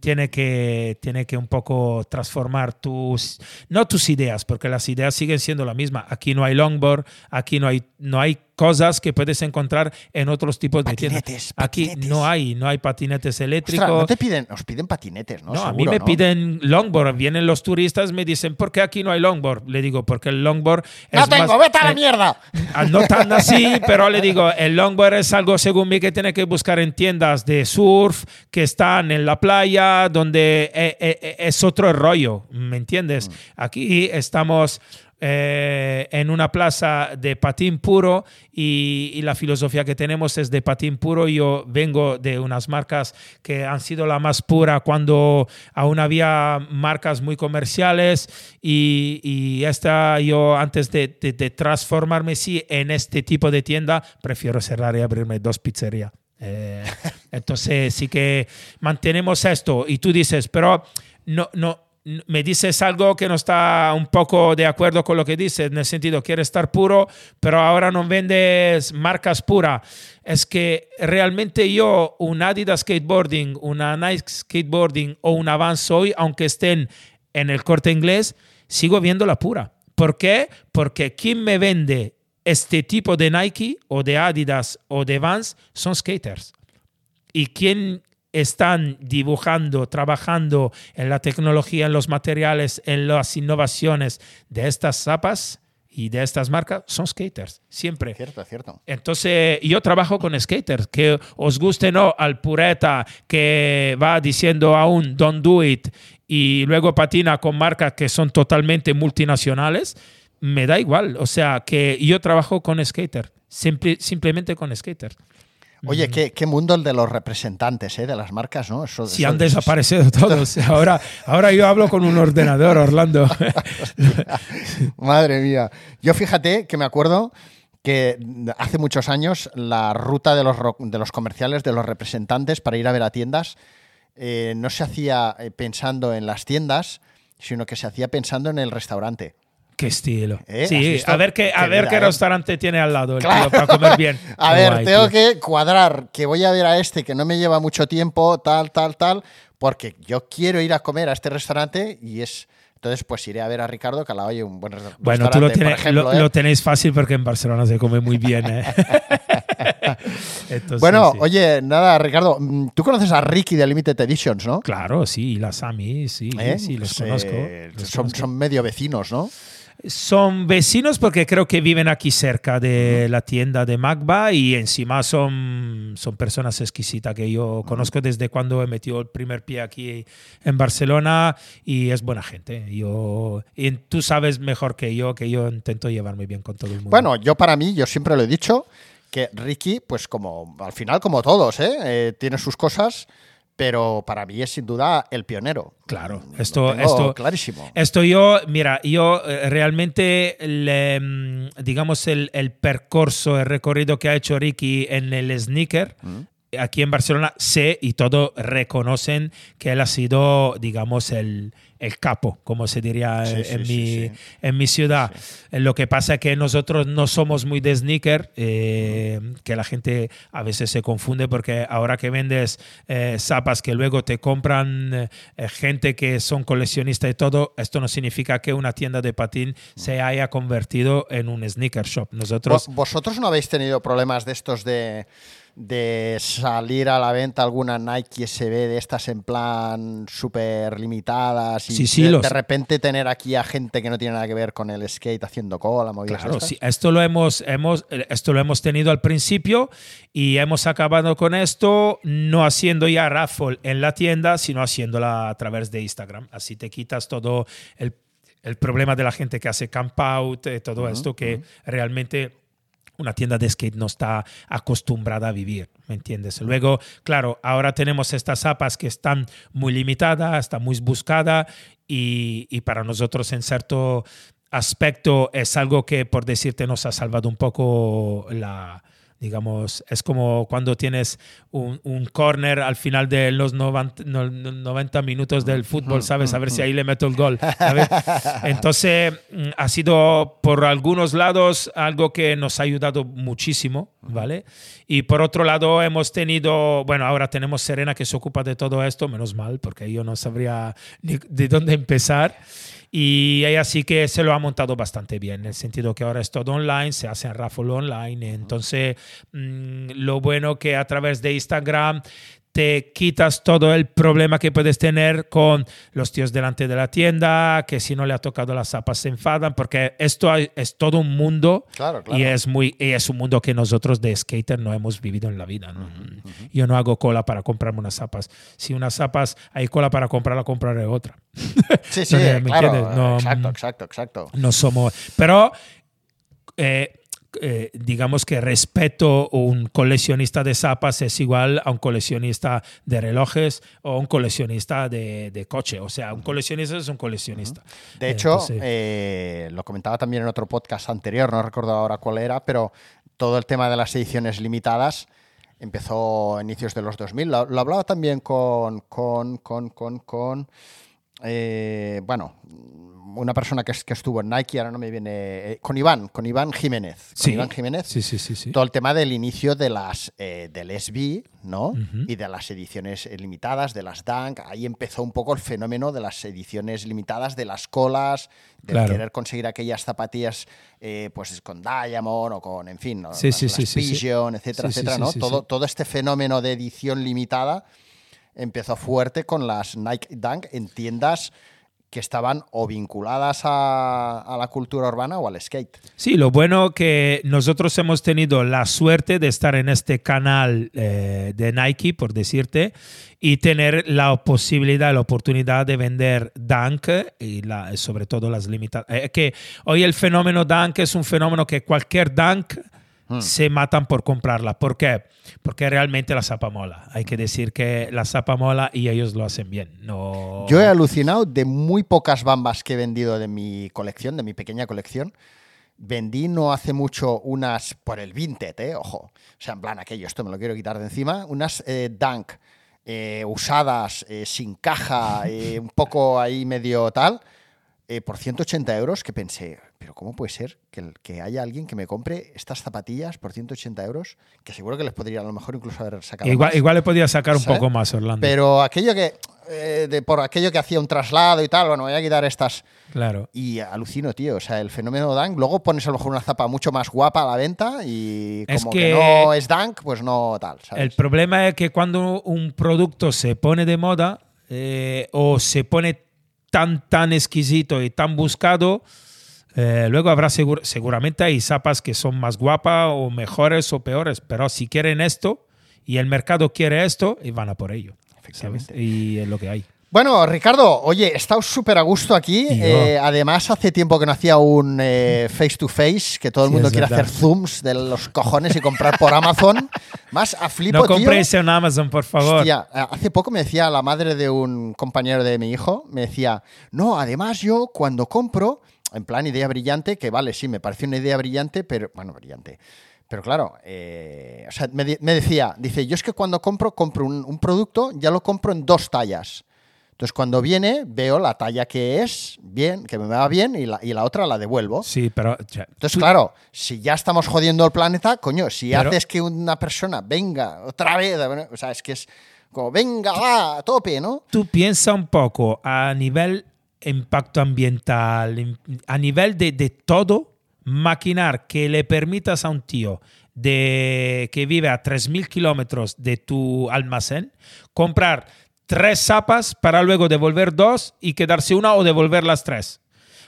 Tiene que, tiene que un poco transformar tus, no tus ideas, porque las ideas siguen siendo la misma. Aquí no hay longboard, aquí no hay, no hay cosas que puedes encontrar en otros tipos de tiendas. Aquí patinetes. no hay, no hay patinetes eléctricos. Ostras, no te piden, os piden patinetes, ¿no? No, a mí me ¿no? piden longboard. Vienen los turistas, me dicen, ¿por qué aquí no hay longboard? Le digo, porque el longboard ¡No es tengo, más- vete a la eh, mierda! Ah, No tan así, pero le digo, el longboard es algo, según mí, que tiene que buscar en tiendas de surf que están en la playa, donde eh, eh, es otro rollo, ¿me entiendes? Aquí estamos eh, en una plaza de patín puro y, y la filosofía que tenemos es de patín puro. Yo vengo de unas marcas que han sido la más pura cuando aún había marcas muy comerciales y, y esta yo antes de, de- de transformarme sí en este tipo de tienda prefiero cerrar y abrirme dos pizzerías. Eh, entonces sí que mantenemos esto y tú dices, pero no, no, me dices algo que no está un poco de acuerdo con lo que dices, en el sentido, quieres estar puro, pero ahora no vendes marcas puras. Es que realmente yo, un Adidas Skateboarding, una Nike Skateboarding o un Vans hoy, aunque estén en el corte inglés, sigo viendo la pura. ¿Por qué? Porque quien me vende este tipo de Nike o de Adidas o de Vans son skaters. Y quien están dibujando, trabajando en la tecnología, en los materiales, en las innovaciones de estas zapas y de estas marcas son skaters, siempre. Cierto, cierto. Entonces, yo trabajo con skaters, que os guste o no al pureta que va diciendo aún don't do it y luego patina con marcas que son totalmente multinacionales, me da igual. O sea, que yo trabajo con skaters, simple- simplemente con skaters. Oye, qué, qué mundo el de los representantes, ¿eh? De las marcas, ¿no? Eso, Si eso- han desaparecido todos. Ahora, ahora yo hablo con un ordenador, Orlando. Madre mía. Yo fíjate que me acuerdo que hace muchos años la ruta de los, de los comerciales, de los representantes para ir a ver a tiendas, eh, no se hacía eh, pensando en las tiendas, sino que se hacía pensando en el restaurante. Qué estilo. ¿Eh? ¿Has Sí, a ver qué, a Qué ver qué ¿eh? restaurante tiene al lado el Claro. tío para comer bien. A ver, guay, tengo tío. que cuadrar que voy a ver a este que no me lleva mucho tiempo, tal, tal, tal, porque yo quiero ir a comer a este restaurante y es... Entonces, pues iré a ver a Ricardo, que hay un buen res- Bueno, restaurante, tú lo, tienes, ejemplo, lo, ¿eh? lo tenéis fácil porque en Barcelona se come muy bien. ¿eh? Entonces, Bueno, sí. oye, nada, Ricardo, mm, tú conoces a Ricky de Limited Editions, ¿no? Claro, sí, las AMI, sí, ¿Eh? sí, los Pues, conozco. los son, conozco. son medio vecinos, ¿no? Son vecinos porque creo que viven aquí cerca de la tienda de Magba y encima son, son personas exquisitas que yo conozco desde cuando he metido el primer pie aquí en Barcelona y es buena gente. Yo, y tú sabes mejor que yo que yo intento llevarme bien con todo el mundo. Bueno, yo para mí, yo siempre lo he dicho, que Ricky, pues como al final como todos, ¿eh? Eh, tiene sus cosas, pero para mí es sin duda el pionero. Claro, esto, esto, clarísimo. Esto yo, mira, yo eh, realmente, le, mm, digamos, el, el percurso, el recorrido que ha hecho Ricky en el sneaker, aquí en Barcelona, sé y todos reconocen que él ha sido, digamos, el, el capo, como se diría Sí, eh, en, sí, mi, sí. en mi ciudad. Eh, Lo que pasa es que nosotros no somos muy de sneaker, eh, que la gente a veces se confunde porque ahora que vendes eh, zapas que luego te compran eh, gente que son coleccionistas y todo, esto no significa que una tienda de patín se haya convertido en un sneaker shop. Nosotros... Vo- ¿Vosotros no habéis tenido problemas de estos de, de salir a la venta alguna Nike SB de estas en plan súper limitadas y Sí, sí, de, los- de repente tener aquí a gente que no tiene nada que ver con el skate haciendo cola, movidas Claro, sí, esto lo hemos, hemos, esto lo hemos tenido al principio y hemos acabado con esto no haciendo ya raffle en la tienda, sino haciéndola a través de Instagram. Así te quitas todo el, el problema de la gente que hace camp out, eh, todo esto que realmente una tienda de skate no está acostumbrada a vivir, ¿me entiendes? Luego, claro, ahora tenemos estas zapas que están muy limitadas, están muy buscadas y para nosotros en cierto aspecto es algo que, por decirte, nos ha salvado un poco la... Digamos, es como cuando tienes un, un corner al final de los 90, no- no- 90 minutos del fútbol, ¿sabes? A ver si ahí le meto el gol. ¿sabes? Entonces, mm, ha sido por algunos lados algo que nos ha ayudado muchísimo, ¿vale? Y por otro lado, hemos tenido, bueno, ahora tenemos Serena que se ocupa de todo esto, menos mal, porque yo no sabría ni de dónde empezar. Y ella sí que se lo ha montado bastante bien, en el sentido que ahora es todo online, se hace en raffle online. Entonces, mm, lo bueno que a través de Instagram te quitas todo el problema que puedes tener con los tíos delante de la tienda, que si no le ha tocado las zapas se enfadan, porque esto es todo un mundo Claro, claro. y es muy y es un mundo que nosotros de skater no hemos vivido en la vida. ¿no? Yo no hago cola para comprarme unas zapas. Si unas zapas hay cola para comprarla, compraré otra. Sí, sí, No, ¿me claro. entiendes? No, exacto, mm. exacto, exacto. No somos. Pero eh, eh, digamos que respeto un coleccionista de zapas es igual a un coleccionista de relojes o un coleccionista de, de coche. O sea, un coleccionista es un coleccionista. De hecho, Entonces, eh, lo comentaba también en otro podcast anterior, no recuerdo ahora cuál era, pero todo el tema de las ediciones limitadas empezó a inicios de los 2000. Lo, lo hablaba también con, con, con, con, con eh, bueno, una persona que, es- que estuvo en Nike, ahora no me viene, eh, con Iván, con Iván Jiménez. Con sí, Iván Jiménez sí, sí, sí, sí. todo el tema del inicio de las eh, del SB, ¿no? Y de las ediciones limitadas, de las Dunk. Ahí empezó un poco el fenómeno de las ediciones limitadas, de las colas, de Claro. querer conseguir aquellas zapatillas, eh, pues con Diamond o con, en fin, ¿no? Sí, las, sí, las. Pigeon, etcétera, etcétera, ¿no? todo, todo este fenómeno de edición limitada. empezó fuerte con las Nike Dunk en tiendas que estaban o vinculadas a, a la cultura urbana o al skate. Sí, lo bueno que nosotros hemos tenido la suerte de estar en este canal eh, de Nike, por decirte, y tener la posibilidad, la oportunidad de vender Dunk y la- sobre todo las limitadas. que hoy el fenómeno Dunk es un fenómeno que cualquier Dunk se matan por comprarla. ¿Por qué? Porque realmente la zapa mola. Hay que decir que la zapa mola y ellos lo hacen bien. No... Yo he alucinado de muy pocas bambas que he vendido de mi colección, de mi pequeña colección. Vendí no hace mucho unas por el Vinted, ¿eh? ojo. O sea, en plan aquello, esto me lo quiero quitar de encima. Unas eh, Dunk eh, usadas, eh, sin caja, un poco ahí medio tal, eh, por 180 euros, que pensé, pero ¿cómo puede ser que, el- que haya alguien que me compre estas zapatillas por 180 euros? Que seguro que les podría a lo mejor incluso haber sacado Igual, más. igual le podía sacar un poco más, Orlando. Pero aquello que, eh, de, por aquello que hacía un traslado y tal, bueno, voy a quitar estas. claro. Y alucino, tío. O sea, el fenómeno Dunk. Luego pones a lo mejor una zapa mucho más guapa a la venta y Es como que- que, no es Dunk, pues no tal. ¿sabes? El problema es que cuando un producto se pone de moda eh, o se pone tan, tan exquisito y tan buscado, eh, luego habrá segur- seguramente hay zapas que son más guapas o mejores o peores, pero si quieren esto y el mercado quiere esto, y van a por ello. ¿sabes? Y es lo que hay. Bueno, Ricardo, oye, he estado súper a gusto aquí. Eh, además, hace tiempo que no hacía un eh, face to face, que todo el Sí, mundo quiere verdad. hacer zooms de los cojones y comprar por Amazon. Más a flipo, No tío. compréis en Amazon, por favor. Hostia, hace poco me decía la madre de un compañero de mi hijo, me decía, no, además yo cuando compro, en plan idea brillante, que vale, sí, me parece una idea brillante, pero, bueno, brillante. Pero claro, eh, o sea, me, me decía, dice, yo es que cuando compro, compro un, un producto, ya lo compro en dos tallas. Entonces cuando viene, veo la talla que es, bien, que me va bien, y la, y la otra la devuelvo. Sí, pero ya, Entonces, tú- claro, si ya estamos jodiendo el planeta, coño, si Pero- haces que una persona venga otra vez, o sea, es que es como, venga, va, a tope, ¿no? tú piensa un poco a nivel impacto ambiental, a nivel de, de todo, maquinar que le permitas a un tío de, que vive a 3.000 kilómetros de tu almacén comprar tres zapas para luego devolver dos y quedarse una o devolver las tres.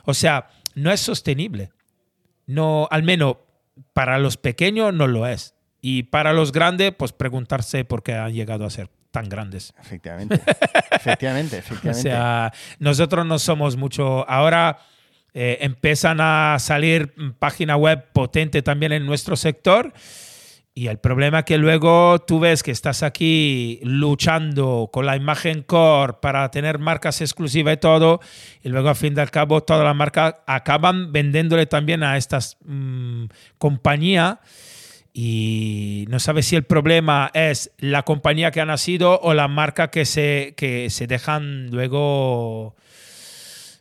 O sea, no es sostenible. No, al menos para los pequeños no lo es. Y para los grandes, pues preguntarse por qué han llegado a ser tan grandes. Efectivamente, efectivamente, O efectivamente. sea, nosotros no somos mucho. Ahora eh, empiezan a salir página web potente también en nuestro sector. Y el problema es que luego tú ves que estás aquí luchando con la imagen core para tener marcas exclusivas y todo, y luego al fin y al cabo todas las marcas acaban vendiéndole también a estas mm, compañías y no sabes si el problema es la compañía que ha nacido o la marca que se, que se dejan luego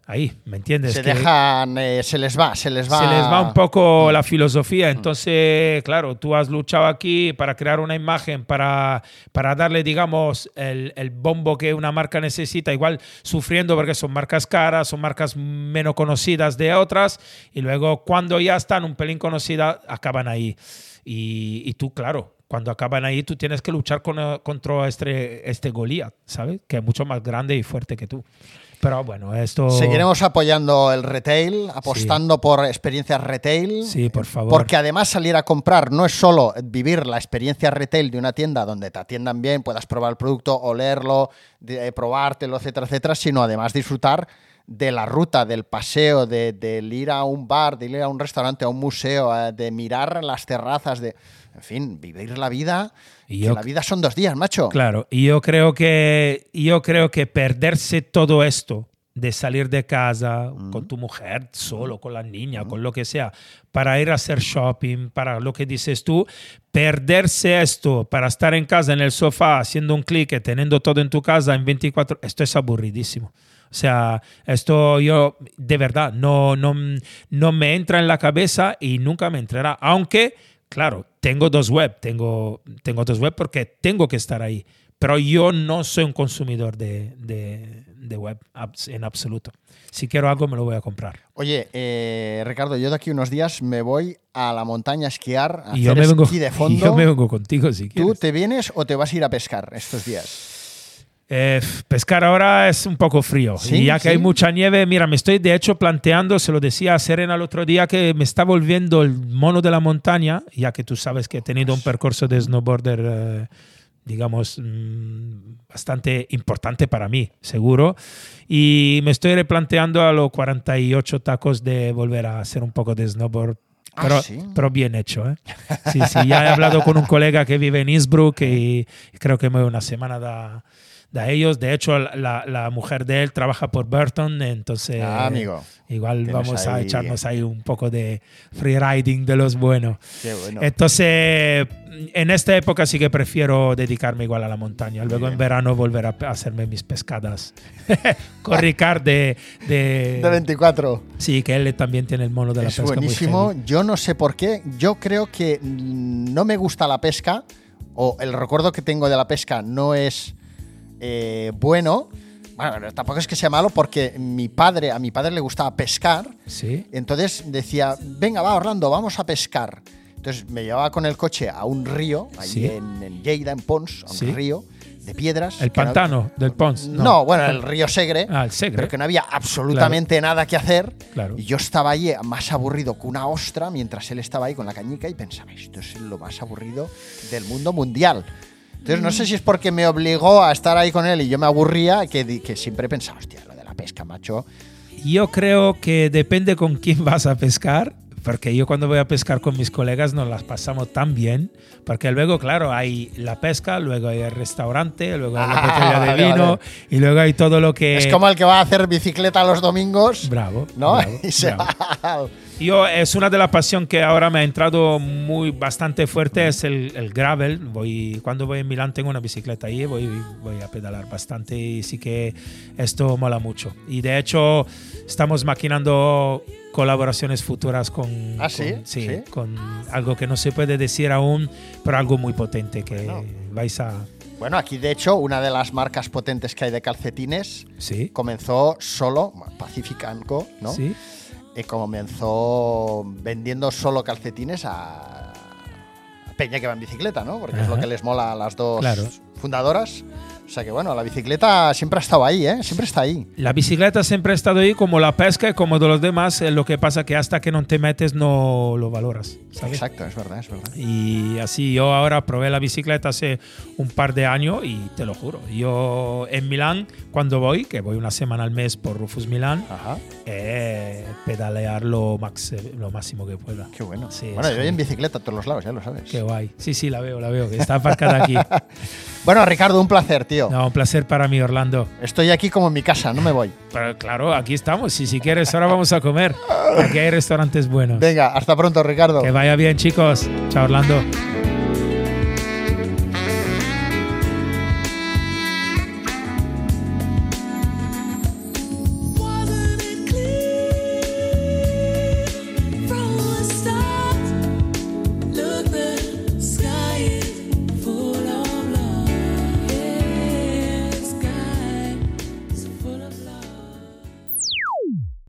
ahí, ¿me entiendes? se Que- dejan, eh, se les va, se les va. se les va un poco Mm. la filosofía. Entonces, claro, tú has luchado aquí para crear una imagen, para, para darle, digamos, el, el bombo que una marca necesita, igual sufriendo porque son marcas caras, son marcas menos conocidas de otras, y luego cuando ya están un pelín conocidas, acaban ahí. Y, y tú, claro. Cuando acaban ahí, tú tienes que luchar con, contra este, este Goliath, ¿sabes? Que es mucho más grande y fuerte que tú. Pero bueno, esto. Seguiremos apoyando el retail, apostando por experiencias retail. Sí, por favor. Porque además salir a comprar no es solo vivir la experiencia retail de una tienda donde te atiendan bien, puedas probar el producto, olerlo, de- eh, probártelo, etcétera, etcétera, sino además disfrutar de la ruta, del paseo, de, del ir a un bar, de ir a un restaurante, a un museo, eh, de mirar las terrazas, de, en fin, vivir la vida. Y que yo- la vida son dos días, macho. Claro, y yo creo que yo creo que perderse todo esto de salir de casa con tu mujer, solo, con la niña, con lo que sea, para ir a hacer shopping, para lo que dices tú, perderse esto para estar en casa, en el sofá, haciendo un clic, teniendo todo en tu casa en 24, esto es aburridísimo. O sea, esto yo de verdad no, no, no me entra en la cabeza y nunca me entrará. Aunque, claro, tengo dos web, tengo, tengo dos web porque tengo que estar ahí. Pero yo no soy un consumidor de, de- de web en absoluto. Si quiero algo, me lo voy a comprar. Oye, eh, Ricardo, yo de aquí unos días me voy a la montaña a esquiar, a Y yo, hacer me vengo, esquí de y fondo. yo me vengo contigo si ¿Tú quieres. te vienes o te vas a ir a pescar estos días? Eh, pescar ahora es un poco frío. Sí, y ya que sí. hay mucha nieve, mira, me estoy de hecho planteando, se lo decía a Serena el otro día, que me está volviendo el mono de la montaña, ya que tú sabes que he tenido un percurso de snowboarder, eh, digamos, mm, bastante importante para mí, seguro. Y me estoy replanteando a los 48 tacos de volver a hacer un poco de snowboard. Ah, pero bien hecho, ¿eh? Sí, sí, ya he hablado con un colega que vive en Innsbruck y creo que me voy una semana da, da ellos. De hecho, la, la mujer de él trabaja por Burton, entonces Ah, amigo. igual vamos a ahí- echarnos ahí un poco de freeriding de los buenos. Qué bueno. Entonces, en esta época sí que prefiero dedicarme igual a la montaña. Luego en bien. verano volver a hacerme mis pescadas. con Ricard de, de, De 24. Sí, que él también tiene el mono de la Es pesca. muy buenísimo. Yo no sé por qué. Yo creo que no me gusta la pesca. O el recuerdo que tengo de la pesca no es eh, bueno. Bueno, tampoco es que sea malo porque mi padre, a mi padre le gustaba pescar. Sí. Entonces decía, venga, va Orlando, vamos a pescar. Entonces me llevaba con el coche a un río, allí Sí. en, en Lleida, en Pons, a un Sí. río de piedras. El no- pantano del Pons. no. bueno, el río Segre. Ah, el Segre. Pero que no había absolutamente nada que hacer. Claro. Y yo estaba allí más aburrido que una ostra mientras él estaba ahí con la cañica y pensaba, esto es lo más aburrido del mundo mundial. Entonces no sé si es porque me obligó a estar ahí con él y yo me aburría que, que siempre pensaba, hostia, lo de la pesca, macho. Yo creo que depende con quién vas a pescar, porque yo cuando voy a pescar con mis colegas nos las pasamos tan bien, porque luego, claro, hay la pesca, luego hay el restaurante, luego hay la Ah, botella de vino vale. y luego hay todo lo que... Es como el que va a hacer bicicleta los domingos, Bravo. ¿no? bravo, y se bravo. va. Yo es una de las pasiones que ahora me ha entrado muy bastante fuerte es el, el gravel. Voy cuando voy en Milán tengo una bicicleta ahí, voy voy a pedalar bastante y sí que esto mola mucho. Y de hecho estamos maquinando colaboraciones futuras con ¿Ah, sí? con, ¿Sí? con algo que no se puede decir aún, pero algo muy potente que Bueno. vais a Bueno, aquí de hecho una de las marcas potentes que hay de calcetines sí. comenzó solo, Pacific Co, ¿no? Sí. Eh, comenzó vendiendo solo calcetines a, Peña que va en bicicleta, ¿no? Porque es lo que les mola a las dos Claro. fundadoras. O sea que bueno, la bicicleta siempre ha estado ahí, ¿eh? Siempre está ahí. La bicicleta siempre ha estado ahí como la pesca y como de los demás, lo que pasa que hasta que no te metes no lo valoras, ¿sabes? Exacto, es verdad, es verdad. Y así yo ahora probé la bicicleta hace un par de años y te lo juro, yo en Milán cuando voy, que voy una semana al mes por Rufus Milán, Ajá, eh, pedalear lo, max, lo máximo que pueda. qué bueno. Sí, bueno, yo voy en bicicleta a todos los lados, ya lo sabes. Qué guay. Sí, sí, la veo, la veo, que está aparcada aquí. Bueno, Ricardo, un placer, tío. No, un placer para mí, Orlando. Estoy aquí como en mi casa, no me voy. Pero claro, aquí estamos. Y si quieres, ahora vamos a comer. Aquí hay restaurantes buenos. Venga, hasta pronto, Ricardo. Que vaya bien, chicos. Chao, Orlando.